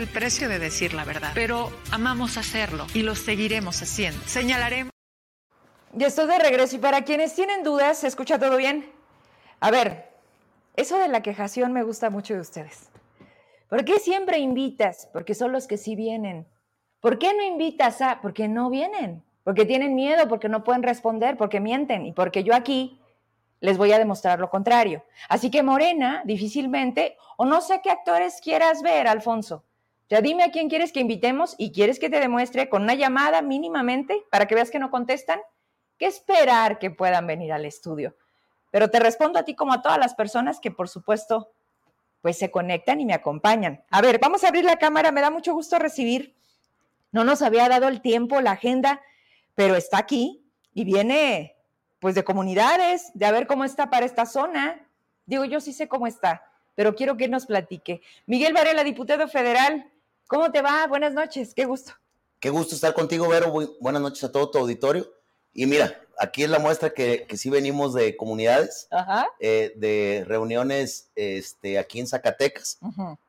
Speaker 3: el precio precio de decir la verdad, pero amamos hacerlo y lo seguiremos haciendo. Señalaremos.
Speaker 1: Y estoy de regreso y para quienes tienen dudas, ¿se escucha todo bien? A ver, eso de la quejación me gusta mucho de ustedes. ¿Por qué siempre invitas? Porque son los que sí vienen. ¿Por qué no invitas a? Porque no vienen. Porque tienen miedo, porque no pueden responder, porque mienten y porque yo aquí les voy a demostrar lo contrario. Así que Morena, difícilmente, o no sé qué actores quieras ver, Alfonso, ya dime a quién quieres que invitemos y quieres que te demuestre con una llamada mínimamente para que veas que no contestan. ¿Qué esperar que puedan venir al estudio? Pero te respondo a ti como a todas las personas que por supuesto pues se conectan y me acompañan. A ver, vamos a abrir la cámara, me da mucho gusto recibir. No nos había dado el tiempo, la agenda, pero está aquí y viene pues de comunidades, de a ver cómo está para esta zona. Digo, yo sí sé cómo está, pero quiero que nos platique. Miguel Varela, diputado federal, ¿Cómo te va? Buenas noches, qué gusto.
Speaker 4: Qué gusto estar contigo, Vero. Buenas noches a todo tu auditorio. Y mira, aquí es la muestra que, que sí venimos de comunidades, eh, de reuniones este, aquí en Zacatecas.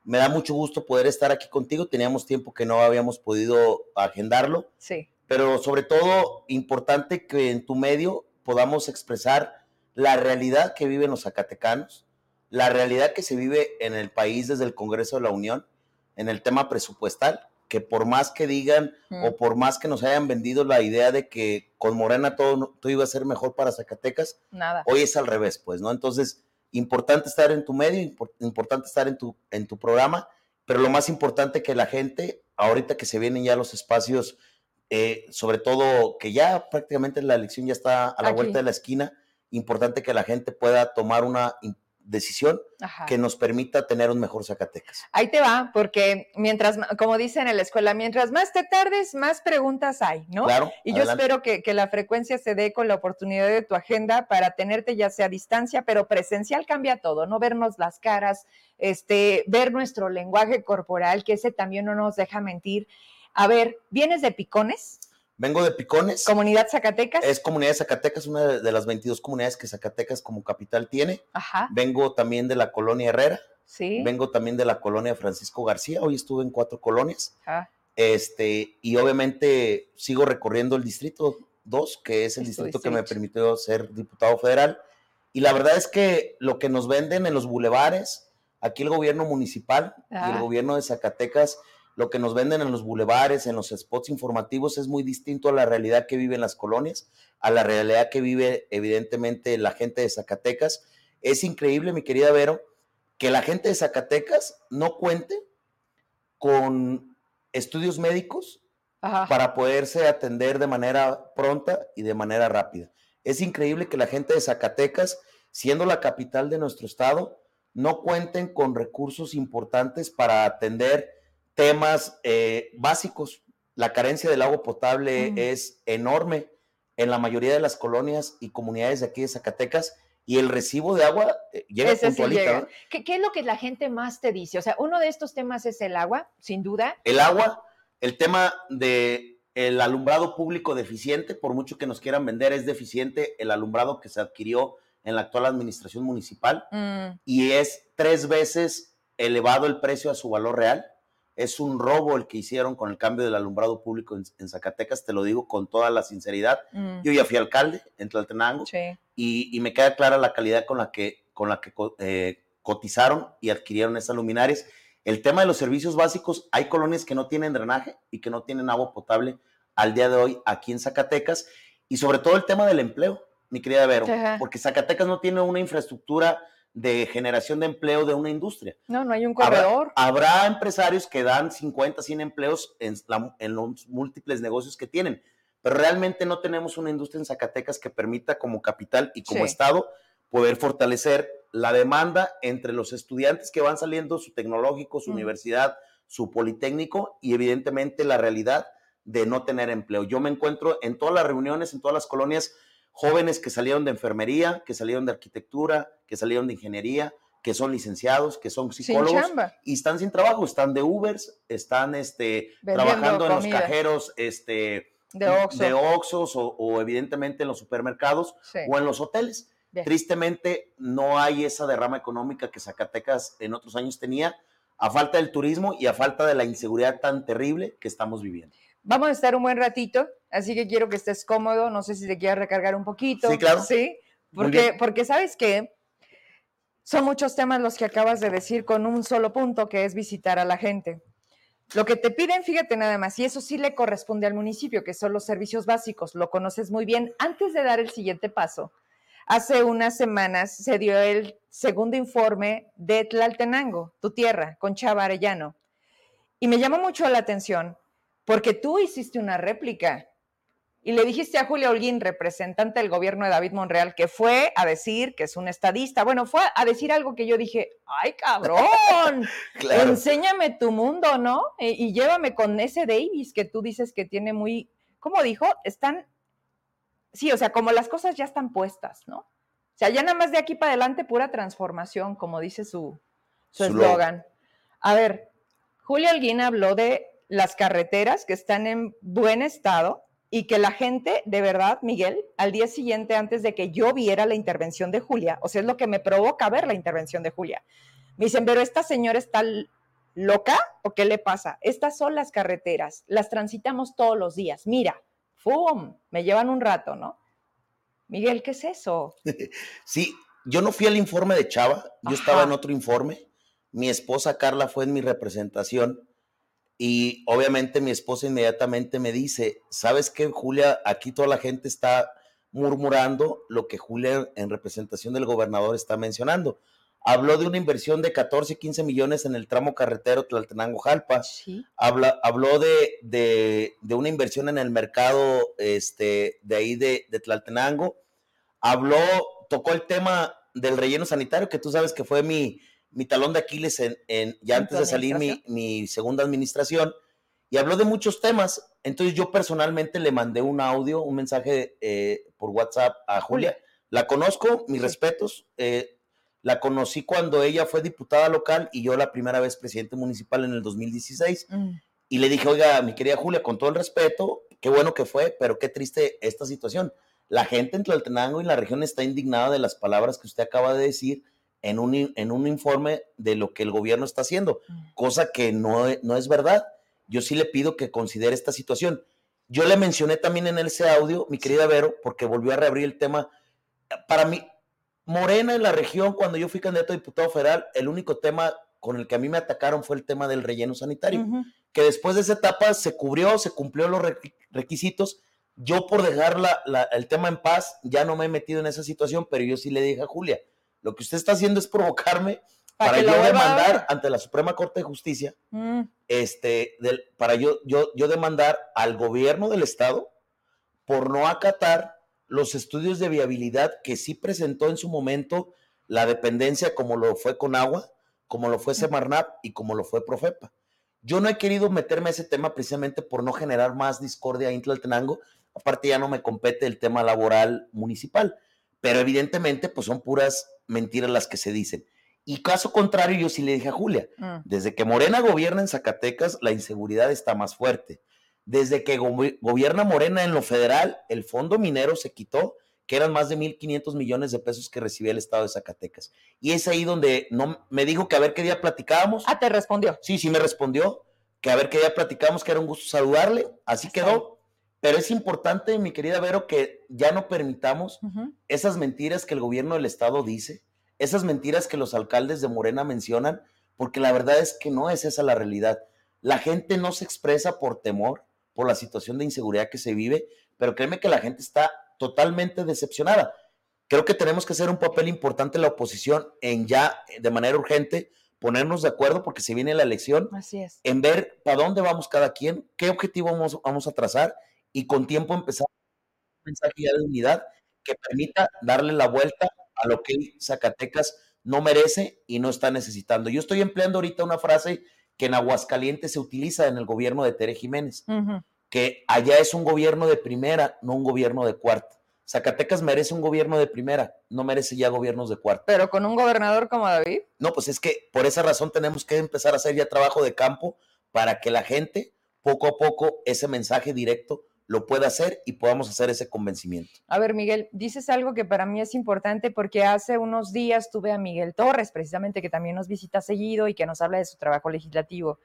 Speaker 4: Me da mucho gusto poder estar aquí contigo. Teníamos tiempo que no habíamos podido agendarlo.
Speaker 1: Sí.
Speaker 4: Pero sobre todo, importante que en tu medio podamos expresar la realidad que viven los zacatecanos, la realidad que se vive en el país desde el Congreso de la Unión en el tema presupuestal, que por más que digan o por más que nos hayan vendido la idea de que con Morena todo, todo iba a ser mejor para Zacatecas,
Speaker 1: Nada.
Speaker 4: hoy es al revés, pues, ¿no? Entonces, importante estar en tu medio, importante estar en tu, en tu programa, pero lo más importante que la gente, ahorita que se vienen ya los espacios, eh, sobre todo que ya prácticamente la elección ya está a la vuelta de la esquina, importante que la gente pueda tomar una decisión que nos permita tener un mejor Zacatecas.
Speaker 1: Ahí te va, porque mientras, como dicen en la escuela, mientras más te tardes, más preguntas hay, ¿no?
Speaker 4: Claro.
Speaker 1: Y yo espero que, que, la frecuencia se dé con la oportunidad de tu agenda para tenerte ya sea a distancia, pero presencial cambia todo, no vernos las caras, este, ver nuestro lenguaje corporal, que ese también no nos deja mentir. A ver, ¿vienes de picones?
Speaker 4: Vengo de Picones.
Speaker 1: ¿Comunidad Zacatecas?
Speaker 4: Es comunidad de Zacatecas, una de, las 22 comunidades que Zacatecas como capital tiene.
Speaker 1: Ajá.
Speaker 4: Vengo también de la colonia Herrera.
Speaker 1: Sí.
Speaker 4: Vengo también de la colonia Francisco García. Hoy estuve en cuatro colonias. Ajá. Este, y obviamente sigo recorriendo el distrito 2, que es el distrito que me permitió ser diputado federal. Y la verdad es que lo que nos venden en los bulevares, aquí el gobierno municipal y el gobierno de Zacatecas, lo que nos venden en los bulevares, en los spots informativos, es muy distinto a la realidad que viven las colonias, a la realidad que vive evidentemente la gente de Zacatecas. Es increíble, mi querida Vero, que la gente de Zacatecas no cuente con estudios médicos para poderse atender de manera pronta y de manera rápida. Es increíble que la gente de Zacatecas, siendo la capital de nuestro estado, no cuenten con recursos importantes para atender temas eh, básicos. La carencia del agua potable es enorme en la mayoría de las colonias y comunidades de aquí de Zacatecas y el recibo de agua eh, llega puntualita.
Speaker 1: ¿Qué, ¿Qué, es lo que la gente más te dice? O sea, uno de estos temas es el agua, sin duda.
Speaker 4: El agua, el tema de el alumbrado público deficiente, por mucho que nos quieran vender, es deficiente el alumbrado que se adquirió en la actual administración municipal mm. y es tres veces elevado el precio a su valor real. Es un robo el que hicieron con el cambio del alumbrado público en, Zacatecas, te lo digo con toda la sinceridad. Mm. Yo ya fui alcalde en Tlaltenango y, me queda clara la calidad con la que, con la que eh, cotizaron y adquirieron esas luminarias. El tema de los servicios básicos, hay colonias que no tienen drenaje y que no tienen agua potable al día de hoy aquí en Zacatecas y sobre todo el tema del empleo, mi querida Vero, porque Zacatecas no tiene una infraestructura de generación de empleo de una industria.
Speaker 1: No, no hay un corredor.
Speaker 4: Habrá, empresarios que dan 50, 100 empleos en, en, los múltiples negocios que tienen, pero realmente no tenemos una industria en Zacatecas que permita como capital y como Estado poder fortalecer la demanda entre los estudiantes que van saliendo, su tecnológico, su universidad, su politécnico y evidentemente la realidad de no tener empleo. Yo me encuentro en todas las reuniones, en todas las colonias, jóvenes que salieron de enfermería, que salieron de arquitectura, que salieron de ingeniería, que son licenciados, que son psicólogos y están sin trabajo, están de Ubers, están este, trabajando en los cajeros este, de, Oxxos o, evidentemente en los supermercados o en los hoteles. Tristemente no hay esa derrama económica que Zacatecas en otros años tenía, a falta del turismo y a falta de la inseguridad tan terrible que estamos viviendo.
Speaker 1: Vamos a estar un buen ratito, así que quiero que estés cómodo, no sé si te quieres recargar un poquito.
Speaker 4: Sí, claro.
Speaker 1: Sí, porque, porque sabes que son muchos temas los que acabas de decir con un solo punto, que es visitar a la gente. Lo que te piden, fíjate nada más, y eso sí le corresponde al municipio, que son los servicios básicos, lo conoces muy bien. Antes de dar el siguiente paso, hace unas semanas se dio el segundo informe de Tlaltenango, tu tierra, con Chava Arellano. Y me llamó mucho la atención porque tú hiciste una réplica y le dijiste a Julia Holguín, representante del gobierno de David Monreal, que fue a decir que es un estadista. Bueno, fue a decir algo que yo dije, ay cabrón, enséñame tu mundo, ¿no? Y, llévame con ese Davis que tú dices que tiene muy, ¿cómo dijo? Están, sí, o sea, como las cosas ya están puestas, ¿no? O sea, ya nada más de aquí para adelante pura transformación, como dice su eslogan. A ver, Julia Holguín habló de las carreteras que están en buen estado y que la gente, de verdad, Miguel, al día siguiente, antes de que yo viera la intervención de Julia, o sea, es lo que me provoca ver la intervención de Julia, me dicen, pero esta señora está loca o qué le pasa? Estas son las carreteras, las transitamos todos los días. Mira, ¡fum! Me llevan un rato, ¿no? Miguel, ¿qué es eso?
Speaker 4: Sí, yo no fui al informe de Chava, yo estaba en otro informe. Mi esposa Carla fue en mi representación y obviamente mi esposa inmediatamente me dice, ¿sabes qué, Julia? Aquí toda la gente está murmurando lo que Julia en representación del gobernador está mencionando. Habló de una inversión de 14, 15 millones en el tramo carretero Tlaltenango-Jalpa. Sí. habló de, de, de, una inversión en el mercado este, de ahí de, de Tlaltenango. Habló, tocó el tema del relleno sanitario, que tú sabes que fue mi, mi talón de Aquiles en, ya antes de salir mi, segunda administración y habló de muchos temas. Entonces yo personalmente le mandé un audio, un mensaje eh, por WhatsApp a Julia. La conozco, mis respetos. Eh, la conocí cuando ella fue diputada local y yo la primera vez presidente municipal en el 2016. Mm. Y le dije, oiga, mi querida Julia, con todo el respeto, qué bueno que fue, pero qué triste esta situación. La gente en Tlaltenango y la región está indignada de las palabras que usted acaba de decir en un, en un informe de lo que el gobierno está haciendo, mm. cosa que no, no es verdad. Yo sí le pido que considere esta situación. Yo le mencioné también en ese audio, mi querida Vero, porque volvió a reabrir el tema. Para mí, Morena en la región, cuando yo fui candidato a diputado federal, el único tema con el que a mí me atacaron fue el tema del relleno sanitario, que después de esa etapa se cubrió, se cumplió los requisitos. Yo por dejar el tema en paz ya no me he metido en esa situación, pero yo sí le dije a Julia, lo que usted está haciendo es provocarme para, yo demandar ante la Suprema Corte de Justicia, mm. este, para yo, yo, yo demandar al gobierno del Estado por no acatar los estudios de viabilidad que sí presentó en su momento la dependencia, como lo fue con agua, como lo fue Semarnap y como lo fue Profepa. Yo no he querido meterme a ese tema precisamente por no generar más discordia en Tlaltenango. Aparte ya no me compete el tema laboral municipal, pero evidentemente pues son puras mentiras las que se dicen. Y caso contrario, yo sí le dije a Julia, mm. desde que Morena gobierna en Zacatecas, la inseguridad está más fuerte. Desde que gobierna Morena en lo federal, el fondo minero se quitó, que eran más de 1.500 millones de pesos que recibía el estado de Zacatecas. Y es ahí donde no, me dijo que a ver qué día platicábamos.
Speaker 1: Ah, te respondió.
Speaker 4: Sí, sí me respondió, que a ver qué día platicábamos, que era un gusto saludarle. Así quedó. Pero es importante, mi querida Vero, que ya no permitamos esas mentiras que el gobierno del estado dice, esas mentiras que los alcaldes de Morena mencionan, porque la verdad es que no es esa la realidad. La gente no se expresa por temor, por la situación de inseguridad que se vive, pero créeme que la gente está totalmente decepcionada. Creo que tenemos que hacer un papel importante la oposición en ya, de manera urgente, ponernos de acuerdo porque se viene la elección,
Speaker 1: Así es.
Speaker 4: en ver para dónde vamos cada quien, qué objetivo vamos, vamos a trazar y con tiempo empezar un mensaje de unidad que permita darle la vuelta a lo que Zacatecas no merece y no está necesitando. Yo estoy empleando ahorita una frase que en Aguascalientes se utiliza en el gobierno de Tere Jiménez, que allá es un gobierno de primera, no un gobierno de cuarta. Zacatecas merece un gobierno de primera, no merece ya gobiernos de cuarta.
Speaker 1: Pero con un gobernador como David.
Speaker 4: No, pues es que por esa razón tenemos que empezar a hacer ya trabajo de campo para que la gente, poco a poco, ese mensaje directo lo pueda hacer y podamos hacer ese convencimiento.
Speaker 1: A ver, Miguel, dices algo que para mí es importante porque hace unos días tuve a Miguel Torres, precisamente, que también nos visita seguido y que nos habla de su trabajo legislativo.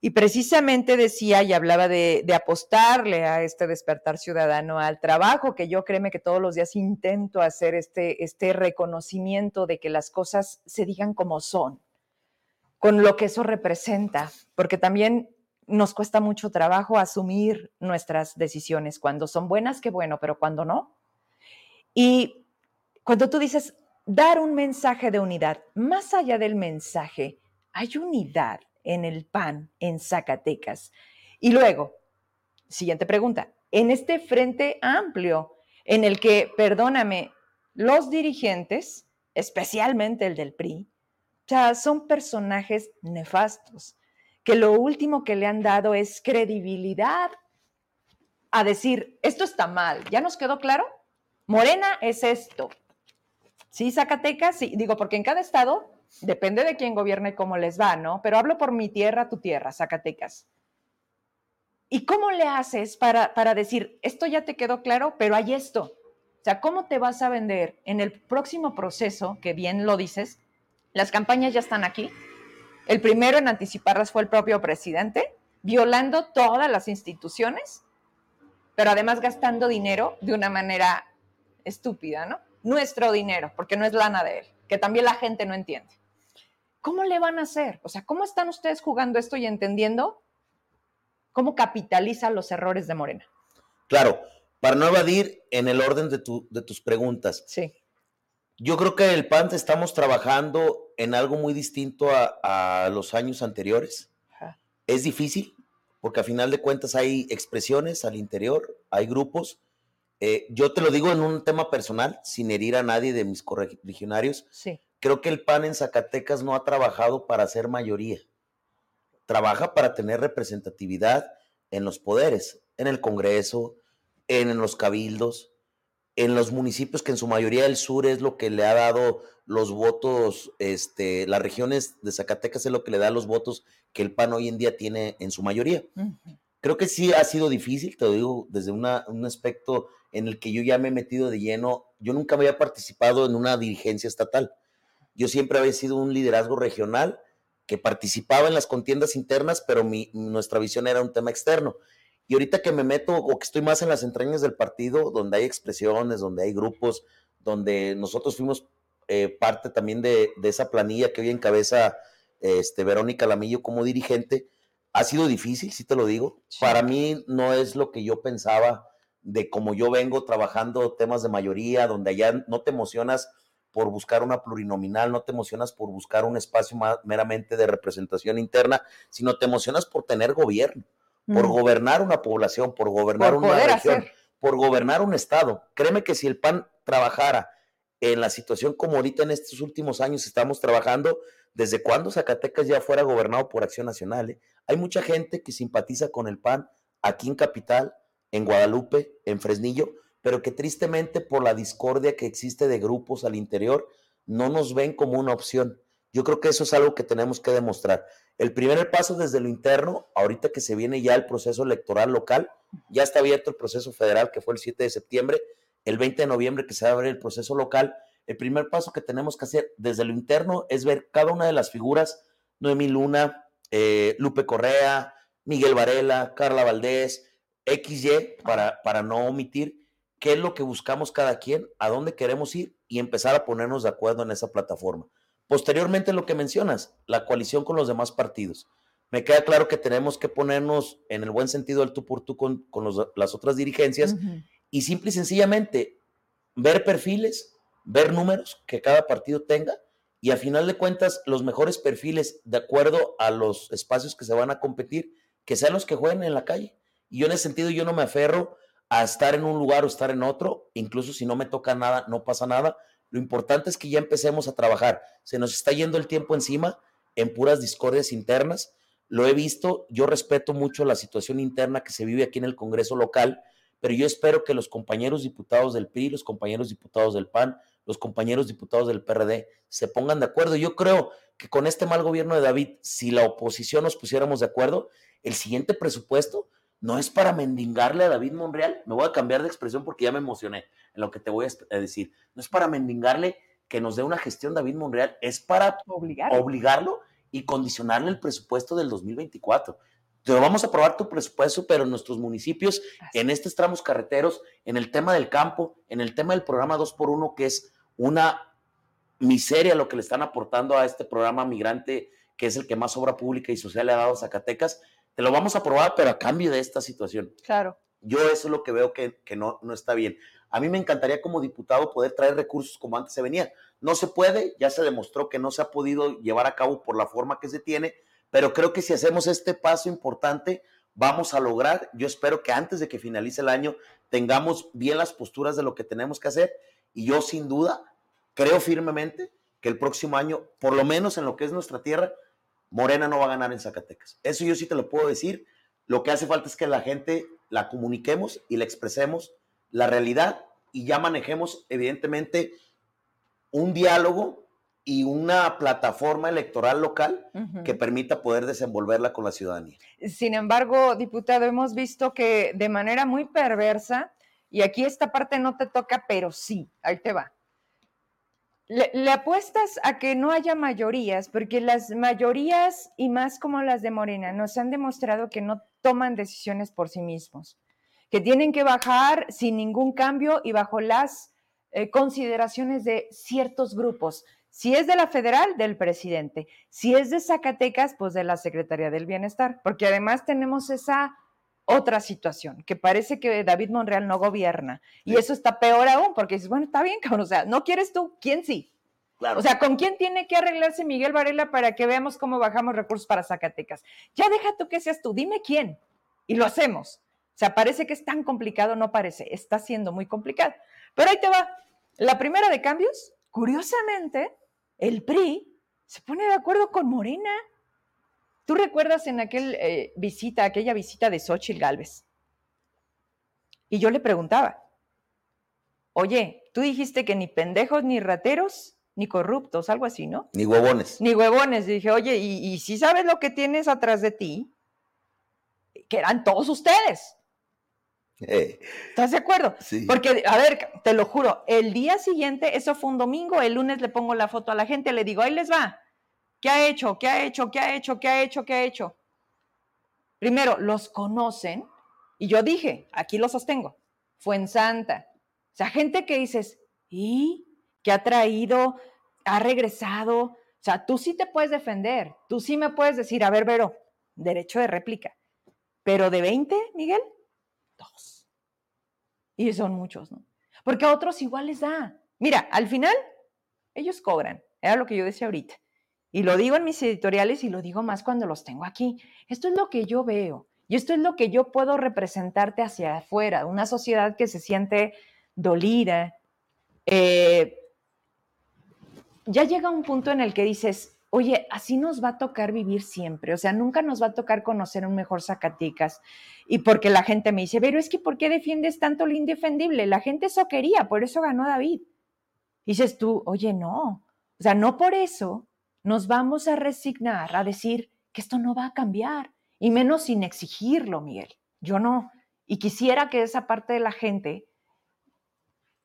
Speaker 1: Y precisamente decía y hablaba de, apostarle a este despertar ciudadano al trabajo, que yo créeme que todos los días intento hacer este, este reconocimiento de que las cosas se digan como son, con lo que eso representa, porque también nos cuesta mucho trabajo asumir nuestras decisiones. Cuando son buenas, qué bueno, pero cuando no. Y cuando tú dices dar un mensaje de unidad, más allá del mensaje, hay unidad en el PAN en Zacatecas. Y luego, siguiente pregunta, en este frente amplio en el que, perdóname, los dirigentes, especialmente el del PRI, ya son personajes nefastos que lo último que le han dado es credibilidad a decir, esto está mal, ¿ya nos quedó claro? Morena es esto. Sí, Zacatecas, sí, digo, porque en cada estado depende de quién gobierna y cómo les va, ¿no? Pero hablo por mi tierra, tu tierra, Zacatecas. ¿Y cómo le haces para, para decir, esto ya te quedó claro, pero hay esto? O sea, ¿cómo te vas a vender en el próximo proceso, que bien lo dices, las campañas ya están aquí, el primero en anticiparlas fue el propio presidente, violando todas las instituciones, pero además gastando dinero de una manera estúpida, ¿no? Nuestro dinero, porque no es lana de él, que también la gente no entiende. ¿Cómo le van a hacer? O sea, ¿cómo están ustedes jugando esto y entendiendo cómo capitaliza los errores de Morena?
Speaker 4: Claro, para no evadir en el orden de, de tus preguntas.
Speaker 1: Sí.
Speaker 4: Yo creo que el PAN estamos trabajando en algo muy distinto a, los años anteriores. Es difícil, porque a final de cuentas hay expresiones al interior, hay grupos. Eh, yo te lo digo en un tema personal, sin herir a nadie de mis correligionarios.
Speaker 1: Sí.
Speaker 4: Creo que el PAN en Zacatecas no ha trabajado para ser mayoría. Trabaja para tener representatividad en los poderes, en el Congreso, en los cabildos en los municipios que en su mayoría del sur es lo que le ha dado los votos, este, las regiones de Zacatecas es lo que le da los votos que el PAN hoy en día tiene en su mayoría. Creo que sí ha sido difícil, te lo digo, desde un aspecto en el que yo ya me he metido de lleno. Yo nunca había participado en una dirigencia estatal. Yo siempre había sido un liderazgo regional que participaba en las contiendas internas, pero mi, nuestra visión era un tema externo. Y ahorita que me meto o que estoy más en las entrañas del partido, donde hay expresiones, donde hay grupos, donde nosotros fuimos eh, parte también de, esa planilla que hoy encabeza este, Verónica Lamillo como dirigente. Ha sido difícil, sí te lo digo. Para mí no es lo que yo pensaba de cómo yo vengo trabajando temas de mayoría, donde allá no te emocionas por buscar una plurinominal, no te emocionas por buscar un espacio meramente de representación interna, sino te emocionas por tener gobierno, por gobernar una población, por gobernar una región, por gobernar un estado. Créeme que si el PAN trabajara en la situación como ahorita en estos últimos años estamos trabajando, desde cuando Zacatecas ya fuera gobernado por Acción Nacional. ¿eh? Hay mucha gente que simpatiza con el PAN aquí en Capital, en Guadalupe, en Fresnillo, pero que tristemente por la discordia que existe de grupos al interior, no nos ven como una opción. Yo creo que eso es algo que tenemos que demostrar. El primer paso desde lo interno, ahorita que se viene ya el proceso electoral local, ya está abierto el proceso federal que fue el 7 de septiembre, el 20 de noviembre que se va a abrir el proceso local. El primer paso que tenemos que hacer desde lo interno es ver cada una de las figuras, Noemí Luna, eh, Lupe Correa, Miguel Varela, Carla Valdés, XY, para, para no omitir, qué es lo que buscamos cada quien, a dónde queremos ir y empezar a ponernos de acuerdo en esa plataforma. Posteriormente, lo que mencionas, la coalición con los demás partidos. Me queda claro que tenemos que ponernos en el buen sentido del tú por tú con, las otras dirigencias y simple y sencillamente ver perfiles, ver números que cada partido tenga y a final de cuentas los mejores perfiles de acuerdo a los espacios que se van a competir, que sean los que jueguen en la calle. Y yo en ese sentido yo no me aferro a estar en un lugar o estar en otro, incluso si no me toca nada, no pasa nada. Lo importante es que ya empecemos a trabajar. Se nos está yendo el tiempo encima en puras discordias internas. Lo he visto, yo respeto mucho la situación interna que se vive aquí en el Congreso local, pero yo espero que los compañeros diputados del PRI, los compañeros diputados del PAN, los compañeros diputados del PRD se pongan de acuerdo. Yo creo que con este mal gobierno de David, si la oposición nos pusiéramos de acuerdo, el siguiente presupuesto no es para mendigarle a David Monreal, me voy a cambiar de expresión porque ya me emocioné en lo que te voy a decir, no es para mendigarle que nos dé una gestión David Monreal, es para obligarlo, y condicionarle el presupuesto del 2024. Te vamos a aprobar tu presupuesto, pero en nuestros municipios, en estos tramos carreteros, en el tema del campo, en el tema del programa 2x1, que es una miseria lo que le están aportando a este programa migrante, que es el que más obra pública y social le ha dado a Zacatecas, te lo vamos a aprobar, pero a cambio de esta situación.
Speaker 1: Claro.
Speaker 4: Yo eso es lo que veo que, no, no está bien. A mí me encantaría como diputado poder traer recursos como antes se venía. No se puede, ya se demostró que no se ha podido llevar a cabo por la forma que se tiene, pero creo que si hacemos este paso importante, vamos a lograr, yo espero que antes de que finalice el año tengamos bien las posturas de lo que tenemos que hacer y yo sin duda creo firmemente que el próximo año, por lo menos en lo que es nuestra tierra, Morena no va a ganar en Zacatecas. Eso yo sí te lo puedo decir. Lo que hace falta es que la gente la comuniquemos y la expresemos la realidad y ya manejemos evidentemente un diálogo y una plataforma electoral local que permita poder desenvolverla con la ciudadanía.
Speaker 1: Sin embargo, diputado, hemos visto que de manera muy perversa, y aquí esta parte no te toca, pero sí, ahí te va. Le, apuestas a que no haya mayorías, porque las mayorías, y más como las de Morena, nos han demostrado que no toman decisiones por sí mismos, que tienen que bajar sin ningún cambio y bajo las eh, consideraciones de ciertos grupos. Si es de la federal, del presidente. Si es de Zacatecas, pues de la Secretaría del Bienestar, porque además tenemos esa otra situación, que parece que David Monreal no gobierna. Y eso está peor aún, porque dices, bueno, está bien, cabrón, o sea, no quieres tú, ¿quién sí? Claro. O sea, ¿con quién tiene que arreglarse Miguel Varela para que veamos cómo bajamos recursos para Zacatecas? Ya deja tú que seas tú, dime quién. Y lo hacemos. O sea, parece que es tan complicado, no parece, está siendo muy complicado. Pero ahí te va. La primera de cambios, curiosamente, el PRI se pone de acuerdo con Morena. ¿Tú recuerdas en aquel eh, visita, aquella visita de Xochitl Galvez? Y yo le preguntaba, oye, tú dijiste que ni pendejos, ni rateros, ni corruptos, algo así, ¿no?
Speaker 4: Ni huevones.
Speaker 1: Ni huevones. dije, oye, ¿y, si sabes lo que tienes atrás de ti? Que eran todos ustedes. Eh. ¿Estás de acuerdo? Sí. Porque, a ver, te lo juro, el día siguiente, eso fue un domingo, el lunes le pongo la foto a la gente, le digo, ahí les va. ¿Qué ha hecho? ¿Qué ha hecho? ¿Qué ha hecho? ¿Qué ha hecho? ¿Qué ha hecho? Primero, los conocen y yo dije, aquí lo sostengo, fue en Santa. O sea, gente que dices, y que ha traído, ha regresado. O sea, tú sí te puedes defender, tú sí me puedes decir, a ver, Vero, derecho de réplica. Pero de 20, Miguel, dos. Y son muchos, ¿no? Porque a otros igual les da. Mira, al final, ellos cobran. Era lo que yo decía ahorita. Y lo digo en mis editoriales y lo digo más cuando los tengo aquí. Esto es lo que yo veo. Y esto es lo que yo puedo representarte hacia afuera. Una sociedad que se siente dolida. Eh, ya llega un punto en el que dices, oye, así nos va a tocar vivir siempre, o sea, nunca nos va a tocar conocer un mejor Zacatecas. Y porque la gente me dice, pero es que ¿por qué defiendes tanto lo indefendible? La gente eso quería, por eso ganó David. dices tú, oye, no, o sea, no por eso nos vamos a resignar a decir que esto no va a cambiar, y menos sin exigirlo, Miguel. Yo no. Y quisiera que esa parte de la gente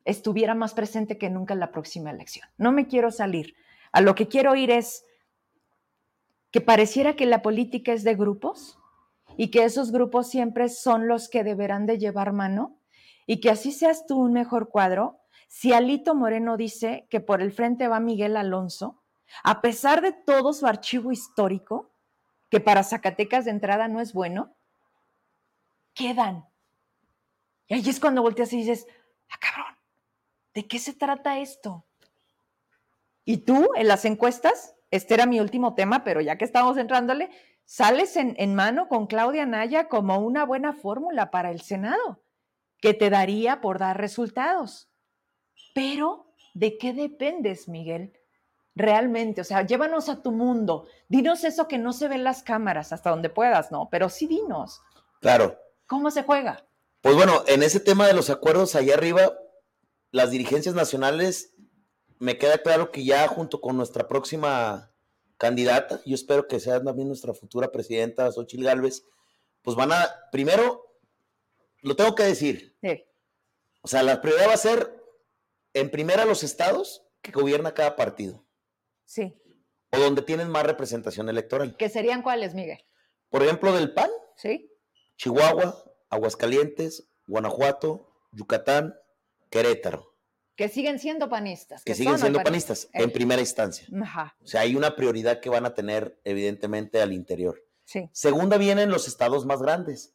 Speaker 1: estuviera más presente que nunca en la próxima elección. No me quiero salir. A lo que quiero ir es, que pareciera que la política es de grupos y que esos grupos siempre son los que deberán de llevar mano y que así seas tú un mejor cuadro. Si Alito Moreno dice que por el frente va Miguel Alonso, a pesar de todo su archivo histórico, que para Zacatecas de entrada no es bueno, quedan. Y ahí es cuando volteas y dices, ah, cabrón, ¿de qué se trata esto? Y tú, en las encuestas, este era mi último tema, pero ya que estamos entrándole, sales en, mano con Claudia Naya como una buena fórmula para el Senado, que te daría por dar resultados. Pero, ¿de qué dependes, Miguel? Realmente, o sea, llévanos a tu mundo, dinos eso que no se ve en las cámaras, hasta donde puedas, ¿no? Pero sí dinos.
Speaker 4: Claro.
Speaker 1: ¿Cómo se juega?
Speaker 4: Pues bueno, en ese tema de los acuerdos allá arriba, las dirigencias nacionales me queda claro que ya junto con nuestra próxima candidata, yo espero que sea también nuestra futura presidenta, Xochitl Gálvez, pues van a, primero, lo tengo que decir. O sea, la prioridad va a ser, en primera, los estados que gobierna cada partido.
Speaker 1: Sí.
Speaker 4: O donde tienen más representación electoral.
Speaker 1: ¿Qué serían cuáles, Miguel?
Speaker 4: Por ejemplo, del PAN.
Speaker 1: Sí.
Speaker 4: Chihuahua, Aguascalientes, Guanajuato, Yucatán, Querétaro.
Speaker 1: Que siguen siendo panistas.
Speaker 4: Que, siguen siendo panistas, en primera instancia. O sea, hay una prioridad que van a tener, evidentemente, al interior.
Speaker 1: Sí.
Speaker 4: Segunda vienen los estados más grandes.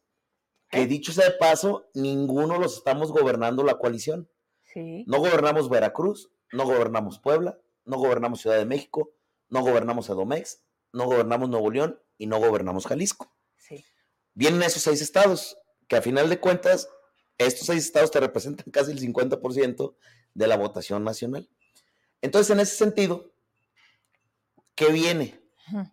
Speaker 4: Que dicho sea de paso, ninguno los estamos gobernando la coalición.
Speaker 1: Sí.
Speaker 4: No gobernamos Veracruz, no gobernamos Puebla, no gobernamos Ciudad de México, no gobernamos Edomex, no gobernamos Nuevo León y no gobernamos Jalisco.
Speaker 1: Sí.
Speaker 4: Vienen esos seis estados, que a final de cuentas, estos seis estados te representan casi el 50% de la votación nacional. Entonces, en ese sentido, ¿qué viene?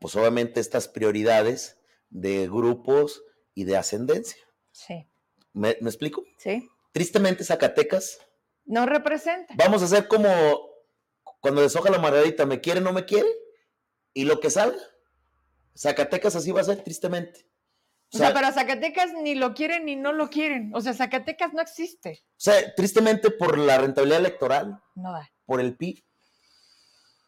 Speaker 4: Pues obviamente estas prioridades de grupos y de ascendencia.
Speaker 1: Sí.
Speaker 4: ¿Me, explico?
Speaker 1: Sí.
Speaker 4: Tristemente, Zacatecas.
Speaker 1: No representa.
Speaker 4: Vamos a hacer como cuando deshoja la margarita, ¿me quiere o no me quiere? Y lo que salga. Zacatecas así va a ser, tristemente.
Speaker 1: O sea, pero Zacatecas ni lo quieren ni no lo quieren. O sea, Zacatecas no existe.
Speaker 4: O sea, tristemente por la rentabilidad electoral.
Speaker 1: No da.
Speaker 4: Por el PIB.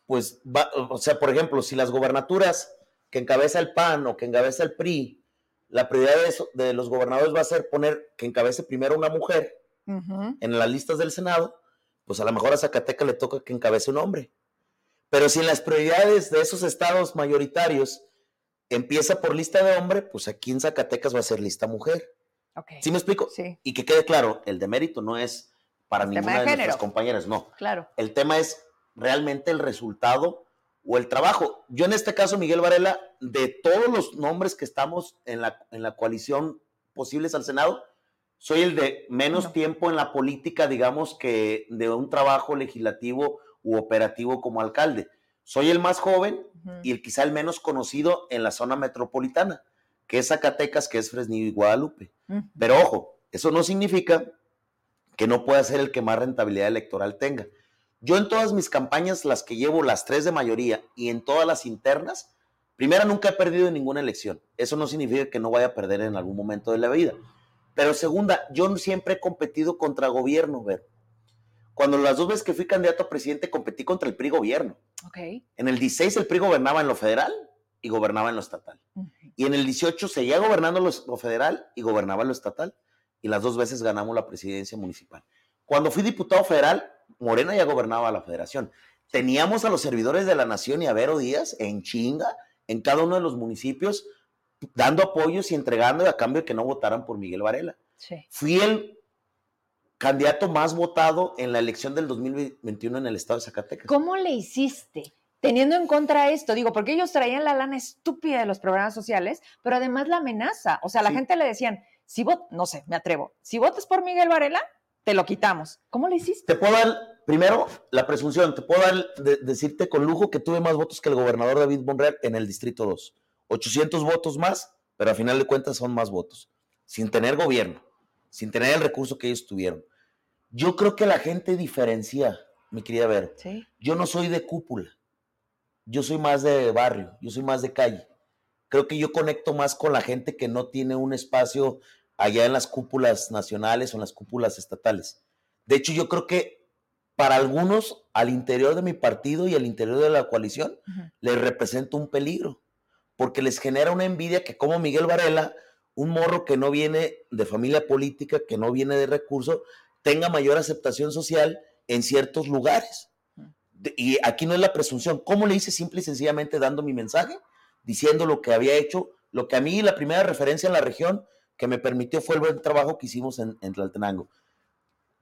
Speaker 4: Pues, va, o sea, por ejemplo, si las gobernaturas que encabeza el PAN o que encabeza el PRI, la prioridad de, los gobernadores va a ser poner que encabece primero una mujer en las listas del Senado, pues a lo mejor a Zacatecas le toca que encabece un hombre. Pero si en las prioridades de esos estados mayoritarios empieza por lista de hombre, pues aquí en Zacatecas va a ser lista mujer. ¿Sí me explico?
Speaker 1: Sí.
Speaker 4: Y que quede claro, el de mérito no es para ninguna de, nuestras compañeras, no.
Speaker 1: Claro.
Speaker 4: El tema es realmente el resultado o el trabajo. Yo en este caso, Miguel Varela, de todos los nombres que estamos en la, en la coalición posibles al Senado, soy el de menos tiempo en la política, digamos, que de un trabajo legislativo u operativo como alcalde. Soy el más joven y el quizá el menos conocido en la zona metropolitana, que es Zacatecas, que es Fresnillo y Guadalupe. Pero ojo, eso no significa que no pueda ser el que más rentabilidad electoral tenga. Yo en todas mis campañas, las que llevo, las tres de mayoría, y en todas las internas, primera, nunca he perdido en ninguna elección. Eso no significa que no vaya a perder en algún momento de la vida. Pero segunda, yo siempre he competido contra gobierno, ver. Cuando las dos veces que fui candidato a presidente competí contra el PRI gobierno.
Speaker 1: Okay.
Speaker 4: En el 16 el PRI gobernaba en lo federal y gobernaba en lo estatal. Y en el 18 seguía gobernando lo, federal y gobernaba en lo estatal. Y las dos veces ganamos la presidencia municipal. Cuando fui diputado federal, Morena ya gobernaba la federación. Teníamos a los servidores de la nación y a Vero Díaz en chinga en cada uno de los municipios, dando apoyos y entregando a cambio de que no votaran por Miguel Varela. Fui el candidato más votado en la elección del 2021 en el estado de Zacatecas.
Speaker 1: ¿Cómo le hiciste? Teniendo en contra esto, digo, porque ellos traían la lana estúpida de los programas sociales, pero además la amenaza. O sea, la gente le decían, si vot, no sé, me atrevo, si votas por Miguel Varela, te lo quitamos. ¿Cómo le hiciste?
Speaker 4: Te puedo dar, primero, la presunción, te puedo dar, decirte con lujo que tuve más votos que el gobernador David Monreal en el Distrito 2. 800 votos más, pero a final de cuentas son más votos, sin tener gobierno, sin tener el recurso que ellos tuvieron. Yo creo que la gente diferencia, mi querida Vero. ¿Sí? Yo no soy de cúpula, yo soy más de barrio, yo soy más de calle. Creo que yo conecto más con la gente que no tiene un espacio allá en las cúpulas nacionales o en las cúpulas estatales. De hecho, yo creo que para algunos al interior de mi partido y al interior de la coalición les representa un peligro porque les genera una envidia que como Miguel Varela, un morro que no viene de familia política, que no viene de recursos, tenga mayor aceptación social en ciertos lugares. Y aquí no es la presunción. ¿Cómo le hice? Simple y sencillamente dando mi mensaje, diciendo lo que había hecho, lo que a mí la primera referencia en la región que me permitió fue el buen trabajo que hicimos en, en Tlaltenango.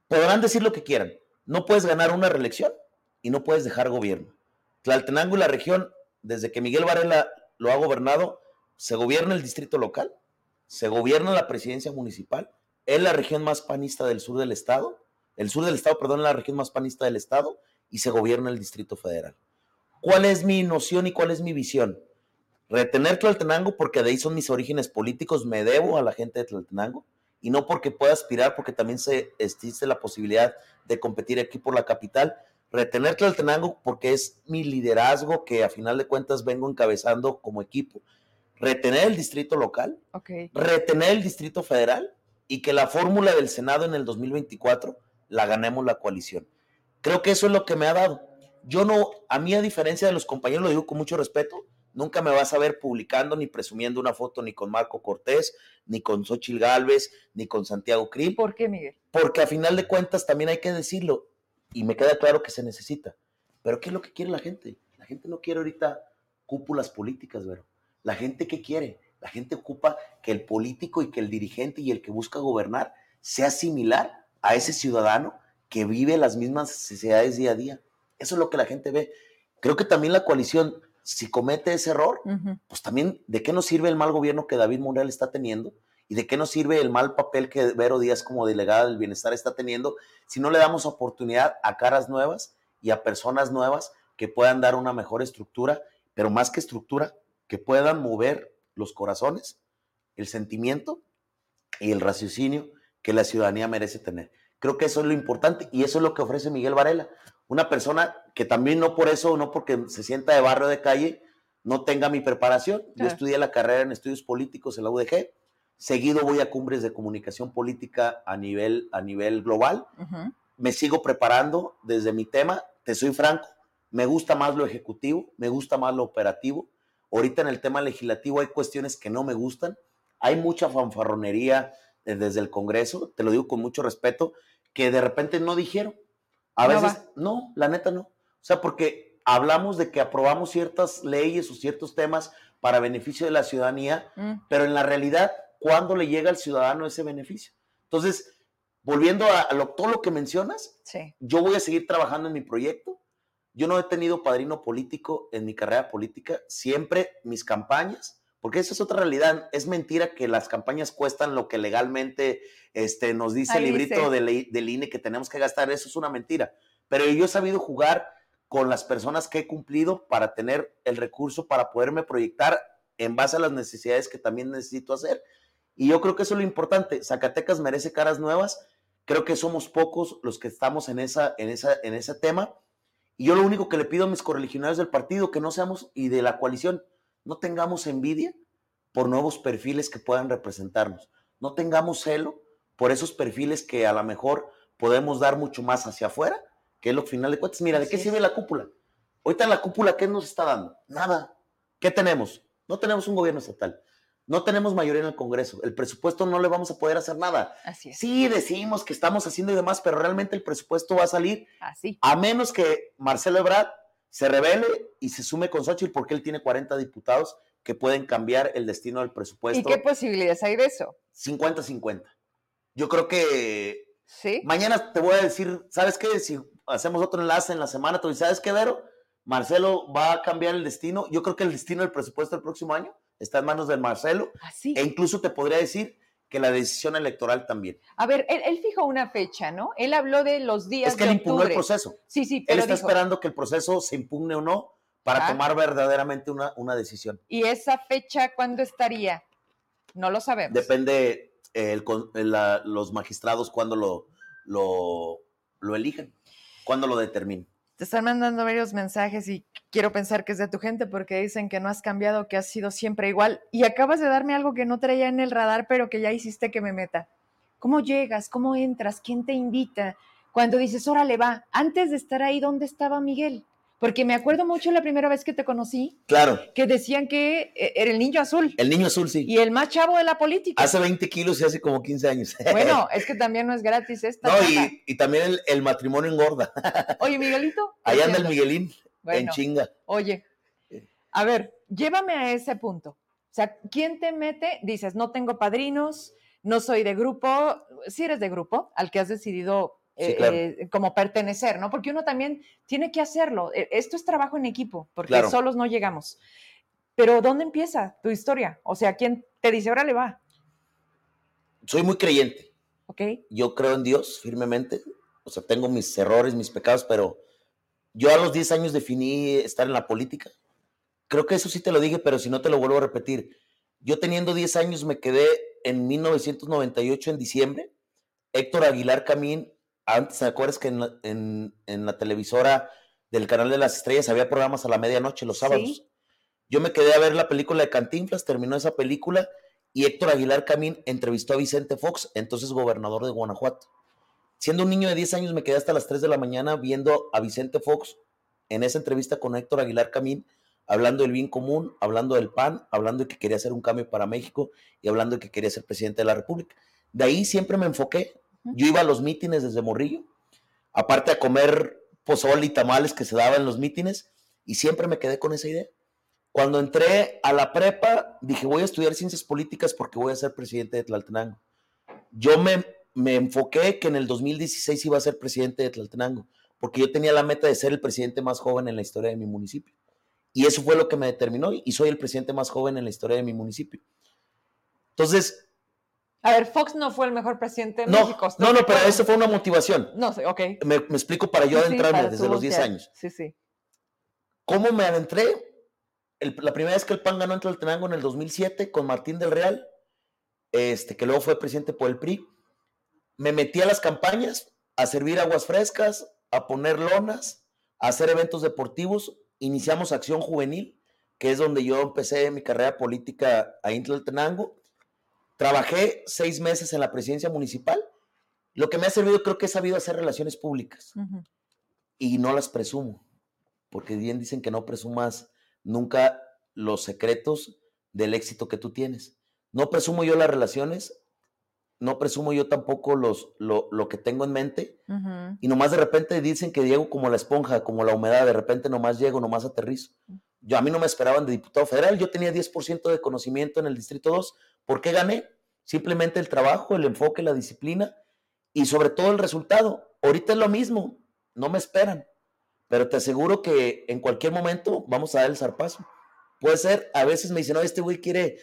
Speaker 4: Podrán decir lo que quieran. No puedes ganar una reelección y no puedes dejar gobierno. Tlaltenango y la región, desde que Miguel Varela lo ha gobernado, se gobierna el distrito local, se gobierna la presidencia municipal, es la región más panista del sur del estado, el sur del estado, perdón, es la región más panista del estado, y se gobierna el distrito federal. ¿Cuál es mi noción y cuál es mi visión? Retener Tlaltenango porque de ahí son mis orígenes políticos, me debo a la gente de Tlaltenango, y no porque pueda aspirar, porque también se existe la posibilidad de competir aquí por la capital, retener Tlaltenango porque es mi liderazgo que a final de cuentas vengo encabezando como equipo, retener el distrito local, retener el distrito federal y que la fórmula del Senado en el 2024 la ganemos la coalición. Creo que eso es lo que me ha dado. Yo no, a mí a diferencia de los compañeros, lo digo con mucho respeto, nunca me vas a ver publicando ni presumiendo una foto ni con Marco Cortés, ni con Xochil Gálvez, ni con Santiago Krill.
Speaker 1: ¿Por qué, Miguel?
Speaker 4: Porque a final de cuentas también hay que decirlo, y me queda claro que se necesita. Pero ¿qué es lo que quiere la gente? La gente no quiere ahorita cúpulas políticas, ¿verdad? La gente ¿qué quiere? La gente ocupa que el político y que el dirigente y el que busca gobernar sea similar a ese ciudadano que vive las mismas necesidades día a día. Eso es lo que la gente ve. Creo que también la coalición, si comete ese error, pues también, ¿de qué nos sirve el mal gobierno que David Monreal está teniendo? ¿Y de qué nos sirve el mal papel que Vero Díaz como delegada del bienestar está teniendo si no le damos oportunidad a caras nuevas y a personas nuevas que puedan dar una mejor estructura, pero más que estructura, que puedan mover los corazones, el sentimiento y el raciocinio que la ciudadanía merece tener? Creo que eso es lo importante y eso es lo que ofrece Miguel Varela, una persona que también no por eso, no porque se sienta de barrio de calle, no tenga mi preparación. Yo estudié la carrera en estudios políticos en la UDG, Seguido voy a cumbres de comunicación política a nivel, a nivel global. Me sigo preparando desde mi tema. Te soy franco, me gusta más lo ejecutivo, me gusta más lo operativo. Ahorita en el tema legislativo hay cuestiones que no me gustan. Hay mucha fanfarronería eh, desde el Congreso, te lo digo con mucho respeto, que de repente no dijeron. A veces, no, la neta no. O sea, porque hablamos de que aprobamos ciertas leyes o ciertos temas para beneficio de la ciudadanía, mm. pero en la realidad cuándo le llega al ciudadano ese beneficio. Entonces, volviendo a, todo lo que mencionas, yo voy a seguir trabajando en mi proyecto. Yo no he tenido padrino político en mi carrera política. Siempre mis campañas, porque esa es otra realidad. Es mentira que las campañas cuestan lo que legalmente este, nos dice el librito del, del INE que tenemos que gastar. Eso es una mentira. Pero yo he sabido jugar con las personas que he cumplido para tener el recurso para poderme proyectar en base a las necesidades que también necesito hacer. Y yo creo que eso es lo importante. Zacatecas merece caras nuevas. Creo que somos pocos los que estamos en, esa, en, esa, en ese tema. Y yo lo único que le pido a mis correligionarios del partido, que no seamos, y de la coalición, no tengamos envidia por nuevos perfiles que puedan representarnos. No tengamos celo por esos perfiles que a lo mejor podemos dar mucho más hacia afuera, que es lo final de cuentas. Mira, ¿de qué sirve la cúpula? Ahorita la cúpula, ¿qué nos está dando? Nada. ¿Qué tenemos? No tenemos un gobierno estatal. No tenemos mayoría en el Congreso. El presupuesto no le vamos a poder hacer nada.
Speaker 1: Así es.
Speaker 4: Sí, decimos que estamos haciendo y demás, pero realmente el presupuesto va a salir
Speaker 1: Así.
Speaker 4: a menos que Marcelo Ebrard se revele y se sume con Xochitl porque él tiene 40 diputados que pueden cambiar el destino del presupuesto.
Speaker 1: ¿Y qué posibilidades hay de eso?
Speaker 4: 50-50. Yo creo que
Speaker 1: Sí.
Speaker 4: mañana te voy a decir, ¿sabes qué? Si hacemos otro enlace en la semana, tú dices, ¿sabes qué, Vero? Marcelo va a cambiar el destino. Yo creo que el destino del presupuesto del próximo año está en manos de Marcelo
Speaker 1: Así.
Speaker 4: e incluso te podría decir que la decisión electoral también.
Speaker 1: A ver, él, él fijó una fecha, ¿no? Él habló de los días
Speaker 4: Es que
Speaker 1: de
Speaker 4: él impugnó el proceso.
Speaker 1: Sí, sí,
Speaker 4: Él
Speaker 1: pero
Speaker 4: está
Speaker 1: dijo,
Speaker 4: esperando que el proceso se impugne o no para
Speaker 1: Ah.
Speaker 4: tomar verdaderamente una, una decisión.
Speaker 1: ¿y esa fecha cuándo estaría? No lo sabemos.
Speaker 4: Depende eh, el con- la- los magistrados cuando lo, lo, lo eligen, cuando lo determinen.
Speaker 1: Te están mandando varios mensajes y quiero pensar que es de tu gente porque dicen que no has cambiado, que has sido siempre igual. Y acabas de darme algo que no traía en el radar, pero que ya hiciste que me meta. ¿Cómo llegas? ¿Cómo entras? ¿Quién te invita? Cuando dices, órale, va, antes de estar ahí, ¿dónde estaba Miguel? Porque me acuerdo mucho la primera vez que te conocí,
Speaker 4: Claro,
Speaker 1: que decían que eh, era el niño azul
Speaker 4: el niño azul sí.
Speaker 1: y el más chavo de la política.
Speaker 4: Hace 20 kilos y hace como 15 años.
Speaker 1: Bueno, es que también no es gratis esta.
Speaker 4: no, y, y también el, el matrimonio engorda.
Speaker 1: Oye, Miguelito. ¿qué
Speaker 4: Ahí anda el? Miguelín en chinga.
Speaker 1: Oye, a ver, llévame a ese punto. O sea, ¿quién te mete? Dices, no tengo padrinos, no soy de grupo. Si eres de grupo, al que has decidido
Speaker 4: Sí,
Speaker 1: eh,
Speaker 4: claro.
Speaker 1: eh, como pertenecer, ¿no? Porque uno también tiene que hacerlo. Eh, Esto es trabajo en equipo, porque
Speaker 4: Claro.
Speaker 1: solos no llegamos. Pero ¿dónde empieza tu historia? O sea, ¿quién te dice, ahora le va?
Speaker 4: Soy muy creyente.
Speaker 1: ¿Ok?
Speaker 4: Yo creo en Dios firmemente. O sea, tengo mis errores, mis pecados, pero yo a los 10 años definí estar en la política. Creo que eso sí te lo dije, pero si no te lo vuelvo a repetir. Yo teniendo 10 años me quedé en 1998 en diciembre. Héctor Aguilar Camín, antes, ¿te acuerdas que en la, en- en la televisora del canal de las estrellas había programas a la medianoche los sábados?
Speaker 1: Sí.
Speaker 4: Yo me quedé a ver la película de Cantinflas, terminó esa película y Héctor Aguilar Camín entrevistó a Vicente Fox, entonces gobernador de Guanajuato. Siendo un niño de 10 años me quedé hasta las 3 de la mañana viendo a Vicente Fox en esa entrevista con Héctor Aguilar Camín, hablando del bien común, hablando del PAN, hablando de que quería hacer un cambio para México y hablando de que quería ser presidente de la República. De ahí siempre me enfoqué. Yo iba a los mítines desde Morrillo, aparte a comer pozole y tamales que se daban en los mítines, y siempre me quedé con esa idea. Cuando entré a la prepa, dije, voy a estudiar ciencias políticas porque voy a ser presidente de Tlaltenango. Yo me, me enfoqué que en el 2016 iba a ser presidente de Tlaltenango, porque yo tenía la meta de ser el presidente más joven en la historia de mi municipio. Y eso fue lo que me determinó, y soy el presidente más joven en la historia de mi municipio. Entonces,
Speaker 1: A ver, Fox no fue el mejor presidente de
Speaker 4: no,
Speaker 1: México. ¿estás
Speaker 4: no, no, pero eso fue una motivación.
Speaker 1: No sé, ok.
Speaker 4: Me, me explico para yo
Speaker 1: Sí, sí,
Speaker 4: adentrarme
Speaker 1: para
Speaker 4: desde los 10
Speaker 1: ya-
Speaker 4: años.
Speaker 1: Sí, sí.
Speaker 4: ¿Cómo me adentré? El- la primera vez que el PAN ganó en Tlaltenango en el 2007 con Martín del Real, este, que luego fue presidente por el PRI, me metí a las campañas a servir aguas frescas, a poner lonas, a hacer eventos deportivos. Iniciamos Acción Juvenil, que es donde yo empecé mi carrera política ahí en Tlaltenango. Trabajé seis meses en la presidencia municipal. Lo que me ha servido creo que he sabido hacer relaciones públicas y no las presumo, porque bien dicen que no presumas nunca los secretos del éxito que tú tienes. No presumo yo las relaciones, no presumo yo tampoco los, lo, lo que tengo en mente,
Speaker 1: Ujú.
Speaker 4: y nomás de repente dicen que llego como la esponja, como la humedad, de repente nomás llego, nomás aterrizo. Yo a mí no me esperaban de diputado federal, yo tenía 10% de conocimiento en el Distrito 2. ¿Por qué gané? Simplemente el trabajo, el enfoque, la disciplina y sobre todo el resultado. Ahorita es lo mismo, no me esperan, pero te aseguro que en cualquier momento vamos a dar el zarpazo. Puede ser, a veces me dicen, no, este güey quiere,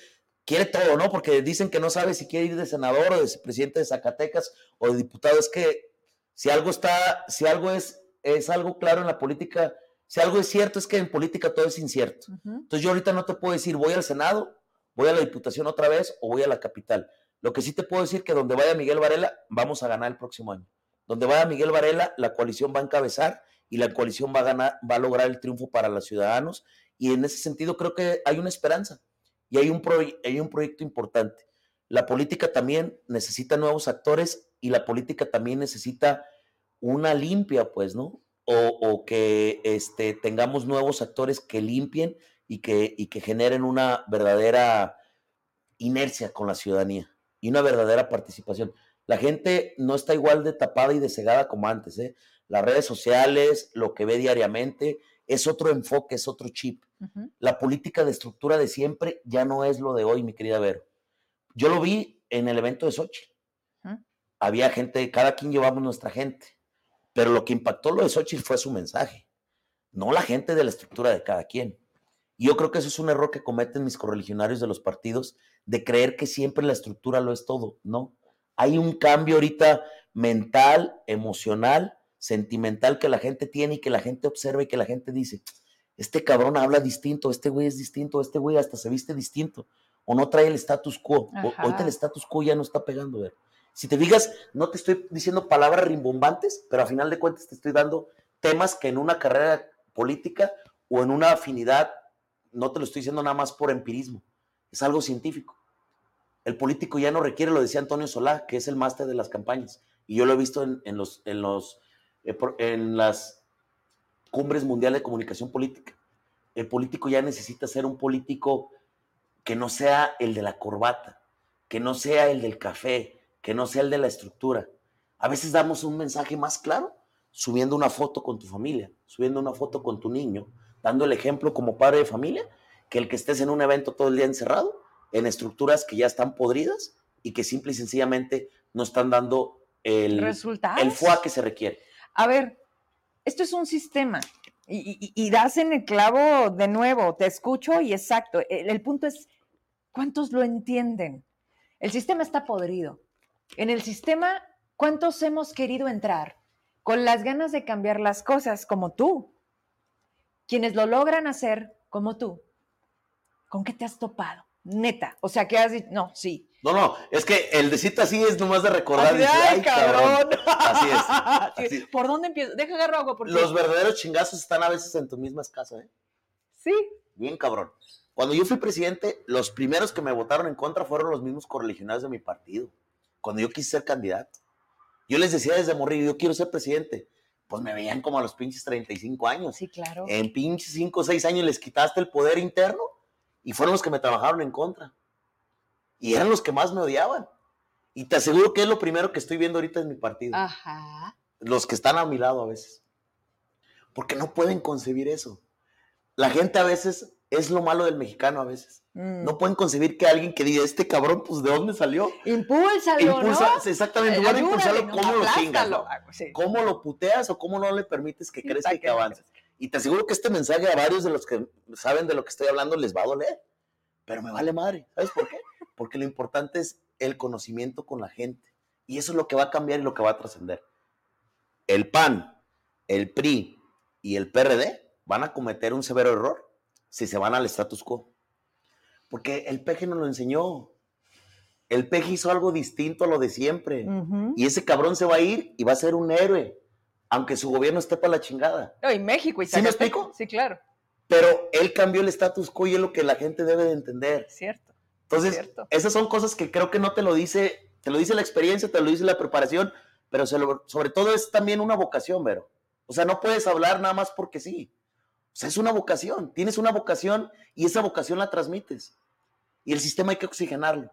Speaker 4: quiere todo, ¿no? Porque dicen que no sabe si quiere ir de senador o de presidente de Zacatecas o de diputado. Es que si algo está, si algo es, es algo claro en la política, si algo es cierto, es que en política todo es incierto.
Speaker 1: Ujú.
Speaker 4: Entonces yo ahorita no te puedo decir, voy al Senado, voy a la Diputación otra vez o voy a la capital. Lo que sí te puedo decir que donde vaya Miguel Varela, vamos a ganar el próximo año. Donde vaya Miguel Varela, la coalición va a encabezar y la coalición va a ganar, va a lograr el triunfo para los ciudadanos. Y en ese sentido creo que hay una esperanza y hay un, hay un proyecto importante. La política también necesita nuevos actores y la política también necesita una limpia, pues, ¿no? O, o que este, tengamos nuevos actores que limpien y que, y que generen una verdadera inercia con la ciudadanía y una verdadera participación. La gente no está igual de tapada y de cegada como antes. ¿eh? Las redes sociales, lo que ve diariamente, es otro enfoque, es otro chip. La política de estructura de siempre ya no es lo de hoy, mi querida Vero. Yo lo vi en el evento de Sochi. Había gente, cada quien llevamos nuestra gente, pero lo que impactó lo de Sochi fue su mensaje, no la gente de la estructura de cada quien. Y yo creo que eso es un error que cometen mis correligionarios de los partidos, de creer que siempre la estructura lo es todo. No, hay un cambio ahorita mental, emocional, sentimental que la gente tiene y que la gente observa y que la gente dice, este cabrón habla distinto, este güey es distinto, este güey hasta se viste distinto, o no trae el status quo. Ahorita el status quo ya no está pegando. Ver. Si te digas, no te estoy diciendo palabras rimbombantes, pero a final de cuentas te estoy dando temas que en una carrera política o en una afinidad no te lo estoy diciendo nada más por empirismo, es algo científico. El político ya no requiere, lo decía Antonio Solá, que es el máster de las campañas, y yo lo he visto en, los, en, los, eh, en las cumbres mundiales de comunicación política. El político ya necesita ser un político que no sea el de la corbata, que no sea el del café, que no sea el de la estructura. A veces damos un mensaje más claro subiendo una foto con tu familia, subiendo una foto con tu niño, dando el ejemplo como padre de familia, que el que estés en un evento todo el día encerrado, en estructuras que ya están podridas y que simple y sencillamente no están dando el,
Speaker 1: ¿Resultados?
Speaker 4: el FUA que se requiere.
Speaker 1: A ver, esto es un sistema y, das en el clavo de nuevo, te escucho y exacto. el punto es, ¿cuántos lo entienden? El sistema está podrido. En el sistema, ¿cuántos hemos querido entrar con las ganas de cambiar las cosas como tú? Quienes lo logran hacer como tú, ¿con qué te has topado? Neta, o sea, ¿qué has dicho? No, sí.
Speaker 4: No, no, es que el decirte así es nomás de recordar.
Speaker 1: Así, ay, cabrón.
Speaker 4: Así es.
Speaker 1: ¿Por dónde empiezo? Deja agarrar agua. Porque...
Speaker 4: Los verdaderos chingazos están a veces en tu misma casa, ¿eh?
Speaker 1: Sí.
Speaker 4: Bien, cabrón. Cuando yo fui presidente, los primeros que me votaron en contra fueron los mismos correligionarios de mi partido. Cuando yo quise ser candidato. Yo les decía desde morir, yo quiero ser presidente pues me veían como a los pinches 35 años.
Speaker 1: Sí, claro.
Speaker 4: En pinches 5 o 6 años les quitaste el poder interno y fueron los que me trabajaron en contra. Y eran los que más me odiaban. Y te aseguro que es lo primero que estoy viendo ahorita en mi partido.
Speaker 1: Ajá.
Speaker 4: Los que están a mi lado a veces. Porque no pueden concebir eso. La gente a veces es lo malo del mexicano a veces. Mm. No pueden concebir que alguien que diga, este cabrón, pues, ¿de dónde salió?
Speaker 1: Impúlsalo,
Speaker 4: Impulsa, Exactamente, en lugar de impulsarlo, ¿cómo lo chingas? ¿Cómo lo puteas o cómo no le permites que crezca y que avance? Y te aseguro que este mensaje a varios de los que saben de lo que estoy hablando les va a doler. Pero me vale madre. ¿Sabes por qué? Porque lo importante es el conocimiento con la gente. Y eso es lo que va a cambiar y lo que va a trascender. El PAN, el PRI y el PRD van a cometer un severo error si se van al status quo. Porque el peje nos lo enseñó. El peje hizo algo distinto a lo de siempre. Y ese cabrón se va a ir y va a ser un héroe, aunque su gobierno esté para la chingada.
Speaker 1: No, y México y
Speaker 4: ¿Sí me explico?
Speaker 1: Sí, claro.
Speaker 4: Pero él cambió el status quo y es lo que la gente debe de entender.
Speaker 1: Cierto.
Speaker 4: Entonces, esas son cosas que creo que no te lo dice, te lo dice la experiencia, te lo dice la preparación, pero sobre todo es también una vocación, Vero. O sea, no puedes hablar nada más porque sí. Sea, es una vocación. Tienes una vocación y esa vocación la transmites. Y el sistema hay que oxigenarlo.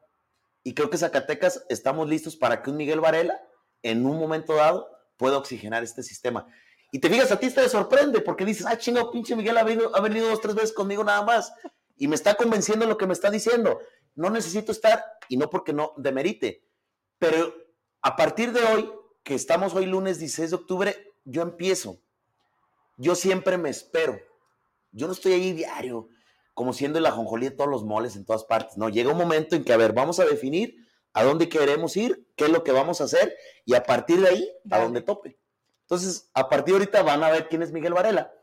Speaker 4: Y creo que Zacatecas estamos listos para que un Miguel Varela, en un momento dado, pueda oxigenar este sistema. Y te fijas, a ti te sorprende porque dices, ah, chingo, pinche Miguel ha venido, ha venido dos, tres veces conmigo nada más. Y me está convenciendo lo que me está diciendo. No necesito estar, y no porque no demerite, pero a partir de hoy, que estamos hoy lunes 16 de octubre, yo empiezo. Yo siempre me espero. Yo no estoy ahí diario, como siendo el ajonjolí de todos los moles en todas partes. No, llega un momento en que, a ver, vamos a definir a dónde queremos ir, qué es lo que vamos a hacer, y a partir de ahí, a dónde tope. Entonces, a partir de ahorita van a ver quién es Miguel Varela.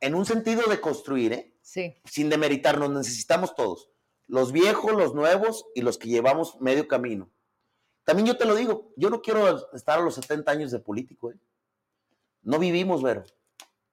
Speaker 4: En un sentido de construir, ¿eh?
Speaker 1: Sí.
Speaker 4: Sin demeritarnos, necesitamos todos. Los viejos, los nuevos y los que llevamos medio camino. También yo te lo digo, yo no quiero estar a los 70 años de político, ¿eh? No vivimos, Vero.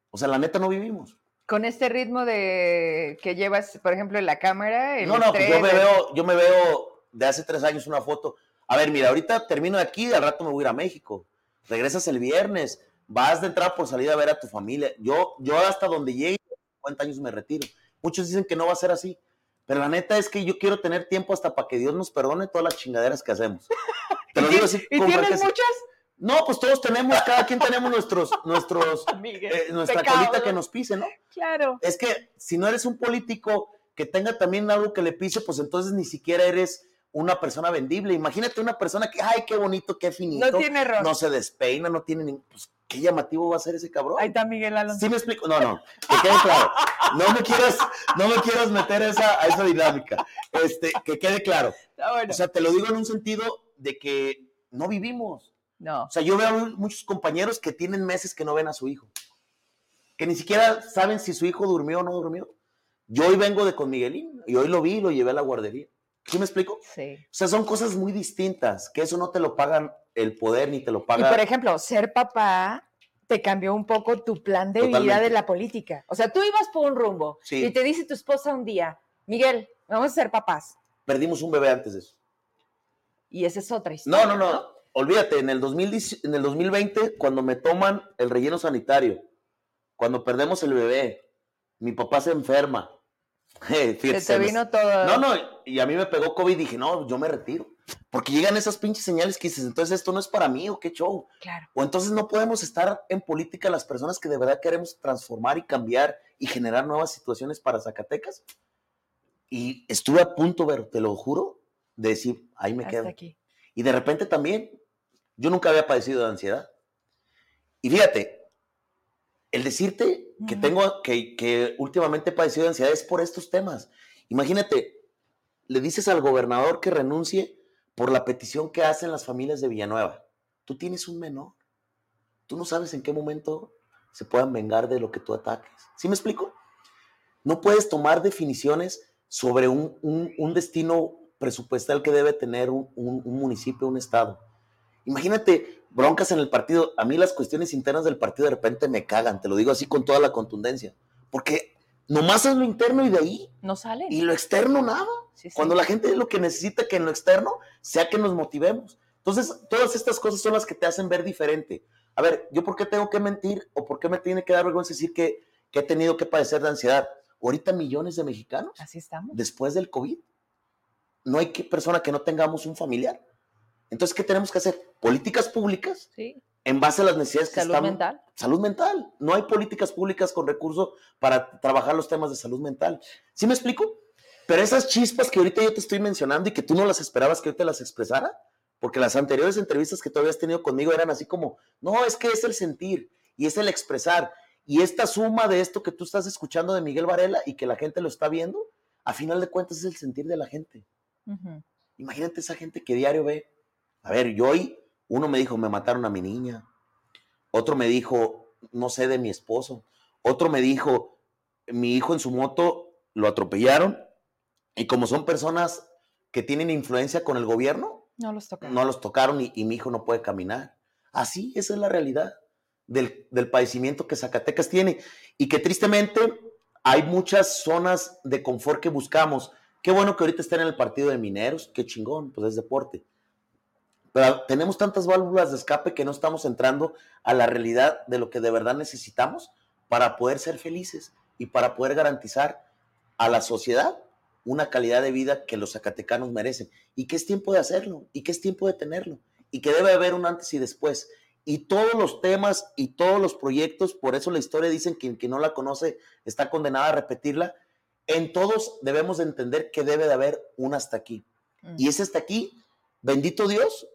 Speaker 4: O sea, la neta no vivimos.
Speaker 1: Con este ritmo de que llevas, por ejemplo, en la cámara.
Speaker 4: no, no, pues yo me veo, yo me veo de hace tres años una foto. A ver, mira, ahorita termino de aquí, al rato me voy a ir a México. Regresas el viernes, vas de entrada por salida a ver a tu familia. Yo, yo hasta donde llegue, 50 años me retiro. Muchos dicen que no va a ser así, Pero la neta es que yo quiero tener tiempo hasta para que Dios nos perdone todas las chingaderas que hacemos. Te lo digo así.
Speaker 1: ¿Y tienes muchas?
Speaker 4: No, pues todos tenemos, cada quien tenemos nuestros, nuestros,
Speaker 1: Miguel,
Speaker 4: eh, nuestra
Speaker 1: pecados.
Speaker 4: colita que nos pise, ¿no?
Speaker 1: Claro.
Speaker 4: Es que si no eres un político que tenga también algo que le pise, pues entonces ni siquiera eres una persona vendible. Imagínate una persona que, ay, qué bonito, qué finito.
Speaker 1: No tiene error.
Speaker 4: no se despeina, no tiene ningún. Pues, qué llamativo va a ser ese cabrón.
Speaker 1: Ahí está Miguel Alonso.
Speaker 4: ¿Sí me explico? No, no, que quede claro. No me quieras, no me quieras meter a esa, a esa dinámica. Este, que quede claro.
Speaker 1: Está bueno.
Speaker 4: O sea, te lo digo en un sentido de que no vivimos.
Speaker 1: No.
Speaker 4: O sea, yo veo muchos compañeros que tienen meses que no ven a su hijo. Que ni siquiera saben si su hijo durmió o no durmió. Yo hoy vengo de con Miguelín y hoy lo vi y lo llevé a la guardería. ¿Sí me explico?
Speaker 1: Sí.
Speaker 4: O sea, son cosas muy distintas, que eso no te lo pagan el poder ni te lo
Speaker 1: Y
Speaker 4: paga.
Speaker 1: por ejemplo, ser papá te cambió un poco tu plan de vida de la política. O sea, tú ibas por un rumbo
Speaker 4: Sí.
Speaker 1: y te dice tu esposa un día, Miguel, vamos a ser papás.
Speaker 4: Perdimos un bebé antes de eso.
Speaker 1: Y esa es otra historia.
Speaker 4: No, no, no. Olvídate, en el, 2010 en el 2020, cuando me toman el relleno sanitario, cuando perdemos el bebé, mi papá se enferma. Eh,
Speaker 1: Se
Speaker 4: fíjate,
Speaker 1: te
Speaker 4: me-
Speaker 1: vino todo.
Speaker 4: No, no, y a mí me pegó COVID y dije, no, yo me retiro. Porque llegan esas pinches señales que dices, entonces esto no es para mí o qué show.
Speaker 1: Claro.
Speaker 4: O entonces no podemos estar en política las personas que de verdad queremos transformar y cambiar y generar nuevas situaciones para Zacatecas. Y estuve a punto, te lo juro, de decir, ahí me
Speaker 1: Hasta
Speaker 4: quedo.
Speaker 1: aquí.
Speaker 4: Y de repente también, yo nunca había padecido de ansiedad. Y fíjate, el decirte que tengo, que, que últimamente he padecido de ansiedad es por estos temas. Imagínate, le dices al gobernador que renuncie por la petición que hacen las familias de Villanueva. Tú tienes un menor. Tú no sabes en qué momento se puedan vengar de lo que tú ataques. ¿Sí me explico? No puedes tomar definiciones sobre un, un- un destino presupuestal que debe tener un, un- un municipio, un estado. Imagínate broncas en el partido. A mí las cuestiones internas del partido de repente me cagan, te lo digo así con toda la contundencia. Porque nomás es lo interno y de ahí,
Speaker 1: No sale.
Speaker 4: y lo externo nada.
Speaker 1: Sí, sí.
Speaker 4: Cuando la gente lo que necesita que en lo externo sea que nos motivemos. Entonces, todas estas cosas son las que te hacen ver diferente. A ver, ¿yo por qué tengo que mentir o por qué me tiene que dar vergüenza decir que, que he tenido que padecer de ansiedad? Ahorita millones de mexicanos,
Speaker 1: Así estamos.
Speaker 4: después del COVID, no hay que- persona que no tengamos un familiar. Entonces, ¿qué tenemos que hacer? Políticas públicas
Speaker 1: Sí.
Speaker 4: en base a las necesidades que
Speaker 1: Salud
Speaker 4: estamos-
Speaker 1: mental.
Speaker 4: salud mental. No hay políticas públicas con recursos para trabajar los temas de salud mental. ¿Sí me explico? Pero esas chispas que ahorita yo te estoy mencionando y que tú no las esperabas que yo te las expresara, porque las anteriores entrevistas que tú habías tenido conmigo eran así como, no, es que es el sentir y es el expresar. Y esta suma de esto que tú estás escuchando de Miguel Varela y que la gente lo está viendo, a final de cuentas es el sentir de la gente. Imagínate esa gente que diario ve. A ver, yo hoy, uno me dijo, me mataron a mi niña. Otro me dijo, no sé de mi esposo. Otro me dijo, mi hijo en su moto lo atropellaron. Y como son personas que tienen influencia con el gobierno,
Speaker 1: No los toca.
Speaker 4: no los tocaron y, y mi hijo no puede caminar. Así, esa es la realidad del, del padecimiento que Zacatecas tiene y que tristemente hay muchas zonas de confort que buscamos. Qué bueno que ahorita estén en el partido de mineros, qué chingón, pues es deporte. Tenemos tantas válvulas de escape que no estamos entrando a la realidad de lo que de verdad necesitamos para poder ser felices y para poder garantizar a la sociedad una calidad de vida que los zacatecanos merecen y que es tiempo de hacerlo y que es tiempo de tenerlo y que debe haber un antes y después. Y todos los temas y todos los proyectos, por eso la historia dicen que quien no la conoce está condenada a repetirla, en todos debemos de entender que debe de haber un hasta aquí.
Speaker 1: Mm.
Speaker 4: Y ese hasta aquí, bendito Dios,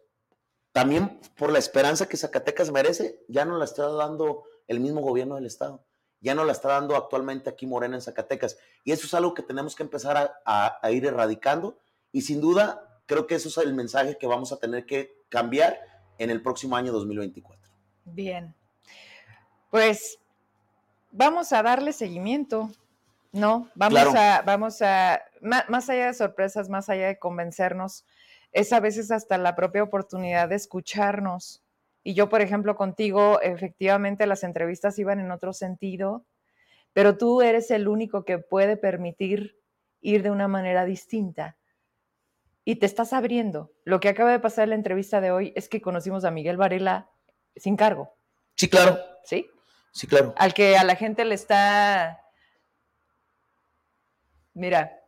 Speaker 4: también por la esperanza que Zacatecas merece, ya no la está dando el mismo gobierno del Estado, ya no la está dando actualmente aquí Morena en Zacatecas. Y eso es algo que tenemos que empezar a, a- a ir erradicando y sin duda creo que eso es el mensaje que vamos a tener que cambiar en el próximo año 2024.
Speaker 1: Bien. Pues vamos a darle seguimiento, ¿no? Vamos
Speaker 4: Claro.
Speaker 1: a, vamos a, más allá de sorpresas, más allá de convencernos, es a veces hasta la propia oportunidad de escucharnos. Y yo, por ejemplo, contigo, efectivamente las entrevistas iban en otro sentido, pero tú eres el único que puede permitir ir de una manera distinta. Y te estás abriendo. Lo que acaba de pasar en la entrevista de hoy es que conocimos a Miguel Varela sin cargo.
Speaker 4: Sí, claro,
Speaker 1: ¿sí?
Speaker 4: sí, claro.
Speaker 1: Al que a la gente le está, mira,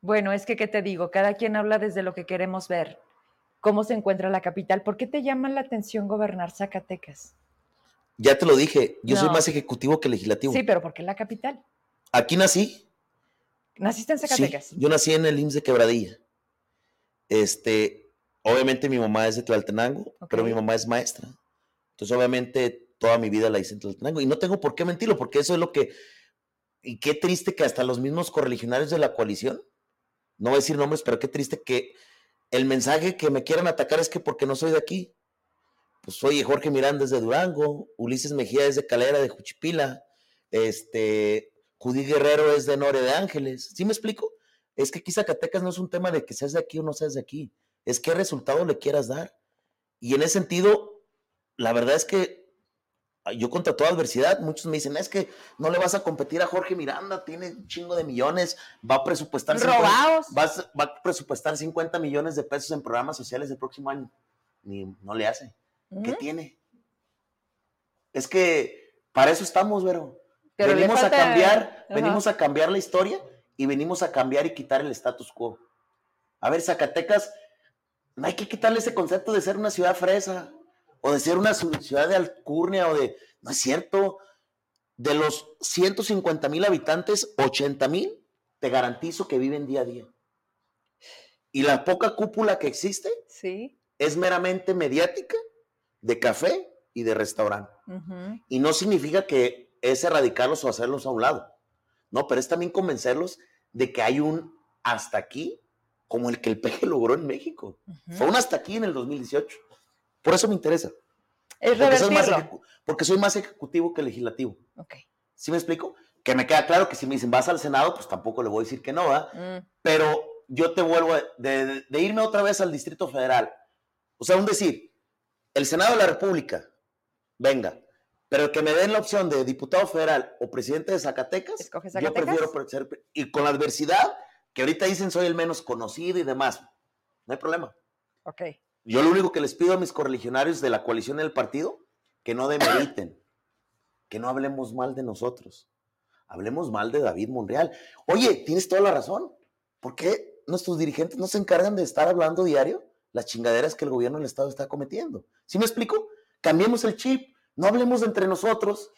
Speaker 1: Bueno, es que, ¿qué te digo? Cada quien habla desde lo que queremos ver. ¿Cómo se encuentra la capital? ¿Por qué te llama la atención gobernar Zacatecas?
Speaker 4: Ya te lo dije, yo soy más ejecutivo que legislativo.
Speaker 1: Sí, pero ¿por qué la capital?
Speaker 4: Aquí nací,
Speaker 1: ¿Naciste en
Speaker 4: Sí,
Speaker 1: Zacatecas?
Speaker 4: yo nací en el IMSS de Quebradilla. Este, obviamente mi mamá es de Tlaltenango, pero mi mamá es maestra. Entonces, obviamente, toda mi vida la hice en Tlaltenango. Y no tengo por qué mentirlo, porque eso es lo que. Y qué triste que hasta los mismos correligionarios de la coalición, no voy a decir nombres, pero qué triste que el mensaje que me quieran atacar es que porque no soy de aquí. Pues oye, Jorge Miranda es de Durango, Ulises Mejía es de Calera, de Juchipila, este, Judy Guerrero es de Nore de Ángeles. ¿Sí me explico? Es que aquí Zacatecas no es un tema de que seas de aquí o no seas de aquí, es qué resultado le quieras dar. Y en ese sentido, la verdad es que yo contra toda adversidad, muchos me dicen, es que no le vas a competir a Jorge Miranda, tiene un chingo de millones, va a presupuestar 50
Speaker 1: Robados.
Speaker 4: vas- va a presupuestar 50 millones de pesos en programas sociales el próximo año. Ni, no le hace. ¿Qué tiene? Es que para eso estamos, Vero.
Speaker 1: Pero
Speaker 4: venimos
Speaker 1: falta-
Speaker 4: a cambiar,
Speaker 1: Ajá.
Speaker 4: venimos a cambiar la historia y venimos a cambiar y quitar el status quo. A ver, Zacatecas, no hay que quitarle ese concepto de ser una ciudad fresa o de ser una ciudad de alcurnia o de, no es cierto, de los 150 mil habitantes, 80 mil, te garantizo que viven día a día. Y la poca cúpula que existe
Speaker 1: Sí.
Speaker 4: es meramente mediática, de café y de restaurante. Y no significa que es erradicarlos o hacerlos a un lado. No, pero es también convencerlos de que hay un hasta aquí como el que el peje logró en México. Fue un hasta aquí en el 2018. Por eso me interesa.
Speaker 1: Es
Speaker 4: Porque soy, más
Speaker 1: revertirlo.
Speaker 4: ejecu- porque soy más ejecutivo que legislativo.
Speaker 1: Ok.
Speaker 4: ¿Sí me explico? Que me queda claro que si me dicen vas al Senado, pues tampoco le voy a decir que no, ¿verdad?
Speaker 1: Mm,
Speaker 4: pero yo te vuelvo a- de, de- de irme otra vez al Distrito Federal. O sea, un decir, el Senado de la República, venga, pero que me den la opción de diputado federal o presidente de Zacatecas,
Speaker 1: ¿Escoges
Speaker 4: yo
Speaker 1: Zacatecas?
Speaker 4: prefiero pre- ser, y con la adversidad, que ahorita dicen soy el menos conocido y demás, no hay problema.
Speaker 1: ok.
Speaker 4: Yo lo único que les pido a mis correligionarios de la coalición del partido, que no demeriten, que no hablemos mal de nosotros, hablemos mal de David Monreal. Oye, tienes toda la razón. ¿Por qué nuestros dirigentes no se encargan de estar hablando diario las chingaderas que el gobierno del Estado está cometiendo? ¿Sí me explico? Cambiemos el chip, no hablemos entre nosotros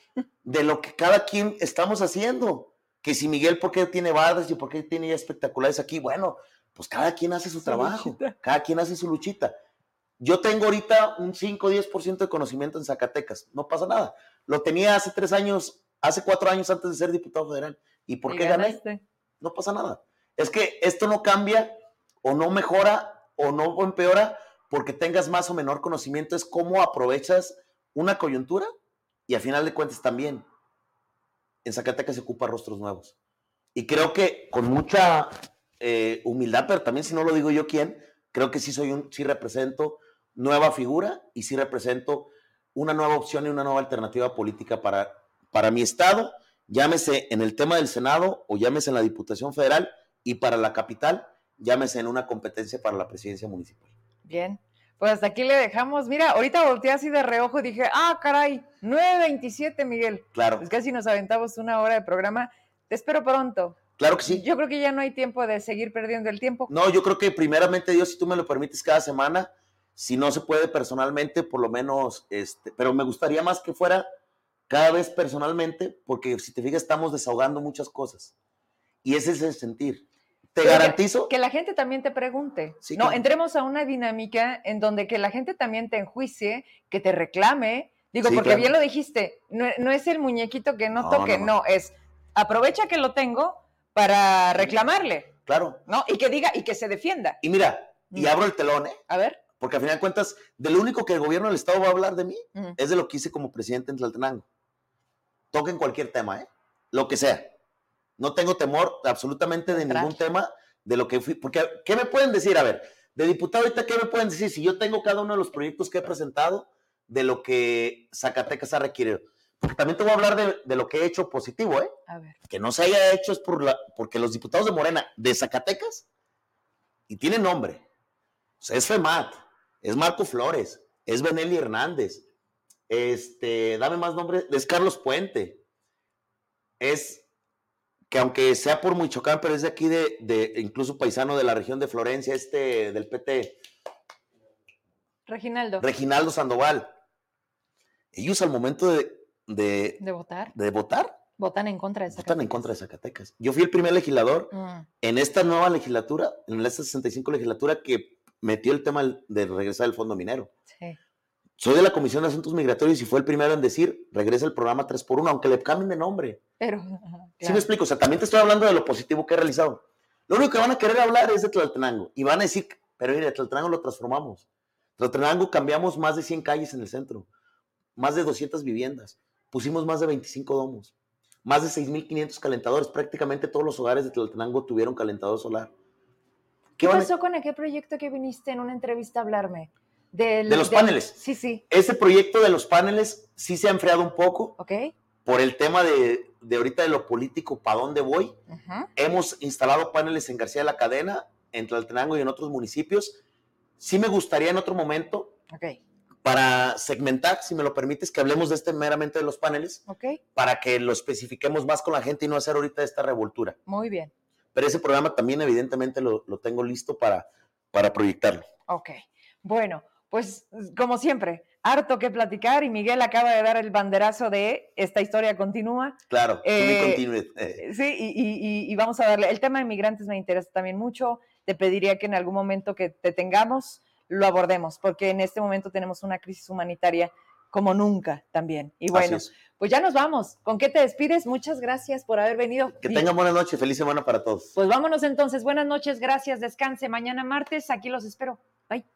Speaker 4: de lo que cada quien estamos haciendo. Que si Miguel, ¿por qué tiene bardas y por qué tiene ya espectaculares aquí? Bueno, pues cada quien hace su,
Speaker 1: Su
Speaker 4: trabajo,
Speaker 1: luchita.
Speaker 4: cada quien hace su luchita. Yo tengo ahorita un 5 o 10% de conocimiento en Zacatecas, no pasa nada. Lo tenía hace tres años, hace cuatro años antes de ser diputado federal. ¿Y por
Speaker 1: Y
Speaker 4: qué gané?
Speaker 1: ganaste.
Speaker 4: No pasa nada. Es que esto no cambia o no mejora o no empeora porque tengas más o menor conocimiento. Es cómo aprovechas una coyuntura y a final de cuentas también en Zacatecas se ocupa rostros nuevos. Y creo que con mucha eh, humildad, pero también si no lo digo yo quién, creo que sí soy un, sí represento nueva figura y sí represento una nueva opción y una nueva alternativa política para, para mi estado, llámese en el tema del Senado o llámese en la Diputación Federal y para la capital, llámese en una competencia para la presidencia municipal.
Speaker 1: Bien. Pues hasta aquí le dejamos. Mira, ahorita volteé así de reojo y dije, ah, caray, 9.27, Miguel.
Speaker 4: Claro,
Speaker 1: Pues casi nos aventamos una hora de programa. Te espero pronto.
Speaker 4: claro que sí.
Speaker 1: Yo creo que ya no hay tiempo de seguir perdiendo el tiempo.
Speaker 4: No, yo creo que primeramente Dios, si tú me lo permites cada semana, si no se puede personalmente, por lo menos, este, pero me gustaría más que fuera cada vez personalmente, porque si te fijas, estamos desahogando muchas cosas. Y ese es el sentir. Te
Speaker 1: Pero
Speaker 4: garantizo.
Speaker 1: Que la gente también te pregunte.
Speaker 4: Sí,
Speaker 1: no, entremos a una dinámica en donde que la gente también te enjuicie, que te reclame. Digo,
Speaker 4: Sí,
Speaker 1: porque
Speaker 4: claro.
Speaker 1: bien lo dijiste, no, no es el muñequito que no
Speaker 4: No,
Speaker 1: toque,
Speaker 4: no,
Speaker 1: no,
Speaker 4: no.
Speaker 1: es aprovecha que lo tengo para reclamarle,
Speaker 4: Claro.
Speaker 1: ¿no? Y que diga y que se defienda.
Speaker 4: Y mira, y
Speaker 1: Mm.
Speaker 4: abro el telón, ¿eh?
Speaker 1: A ver.
Speaker 4: Porque al final de cuentas, de lo único que el gobierno del Estado va a hablar de mí
Speaker 1: Mm.
Speaker 4: es de lo que hice como presidente en Tlaltenango. Toquen cualquier tema, ¿eh? Lo que sea. No tengo temor absolutamente de ningún tema de lo que fui. Porque, ¿qué me pueden decir? A ver, de diputado ahorita, ¿qué me pueden decir? Si yo tengo cada uno de los proyectos que he presentado de lo que Zacatecas ha requerido. Porque también te voy a hablar de, de lo que he hecho positivo, ¿eh?
Speaker 1: A ver.
Speaker 4: que no se haya hecho es por la, porque los diputados de Morena de Zacatecas, y tiene nombre, o sea, es FEMAT, es Marco Flores, es Benelli Hernández, este, dame más nombre, es Carlos Puente, es que aunque sea por Michoacán, pero es de aquí, de, de incluso paisano de la región de Florencia, este del PT,
Speaker 1: Reginaldo.
Speaker 4: Reginaldo Sandoval. Ellos al momento de, de,
Speaker 1: de votar.
Speaker 4: de votar,
Speaker 1: Votan en contra de
Speaker 4: votan en contra de Zacatecas. Yo fui el primer legislador
Speaker 1: Mm,
Speaker 4: en esta nueva legislatura, en esta 65 legislatura, que metió el tema de regresar el fondo minero.
Speaker 1: sí.
Speaker 4: Soy de la Comisión de Asuntos Migratorios y fue el primero en decir, regresa el programa 3x1, aunque le cambien de nombre.
Speaker 1: Pero. ajá,
Speaker 4: ¿Sí
Speaker 1: claro.
Speaker 4: me explico? O sea, también te estoy hablando de lo positivo que he realizado. Lo único que van a querer hablar es de Tlaltenango. Y van a decir, pero mire, Tlaltenango lo transformamos. Tlaltenango cambiamos más de 100 calles en el centro, más de 200 viviendas, pusimos más de 25 domos, más de 6.500 calentadores. Prácticamente todos los hogares de Tlaltenango tuvieron calentador solar.
Speaker 1: ¿Qué pasó con aquel proyecto que viniste en una entrevista a hablarme? Del-
Speaker 4: De los
Speaker 1: del-
Speaker 4: paneles.
Speaker 1: Sí, sí.
Speaker 4: Ese proyecto de los paneles sí se ha enfriado un poco
Speaker 1: Ok.
Speaker 4: por el tema de, de ahorita de lo político, para dónde voy.
Speaker 1: Ujú.
Speaker 4: Hemos instalado paneles en García de la Cadena, en Tlaltenango y en otros municipios. Sí me gustaría en otro momento,
Speaker 1: Ok.
Speaker 4: para segmentar, si me lo permites, que hablemos de este meramente de los paneles,
Speaker 1: Ok.
Speaker 4: para que lo especifiquemos más con la gente y no hacer ahorita esta revoltura.
Speaker 1: Muy bien.
Speaker 4: Pero ese programa también evidentemente lo, lo tengo listo para, para proyectarlo.
Speaker 1: Ok. Bueno, pues como siempre, harto que platicar y Miguel acaba de dar el banderazo de esta historia continúa.
Speaker 4: Claro,
Speaker 1: Eh.
Speaker 4: Eh,
Speaker 1: Sí, y, y- y- y vamos a darle. El tema de migrantes me interesa también mucho. Te pediría que en algún momento que te tengamos lo abordemos, porque en este momento tenemos una crisis humanitaria como nunca también. Y bueno, pues ya nos vamos. ¿Con qué te despides? Muchas gracias por haber venido.
Speaker 4: Que tengan buena noche, feliz semana para todos.
Speaker 1: Pues vámonos entonces. Buenas noches, gracias. Descanse. Mañana martes, aquí los espero. Bye.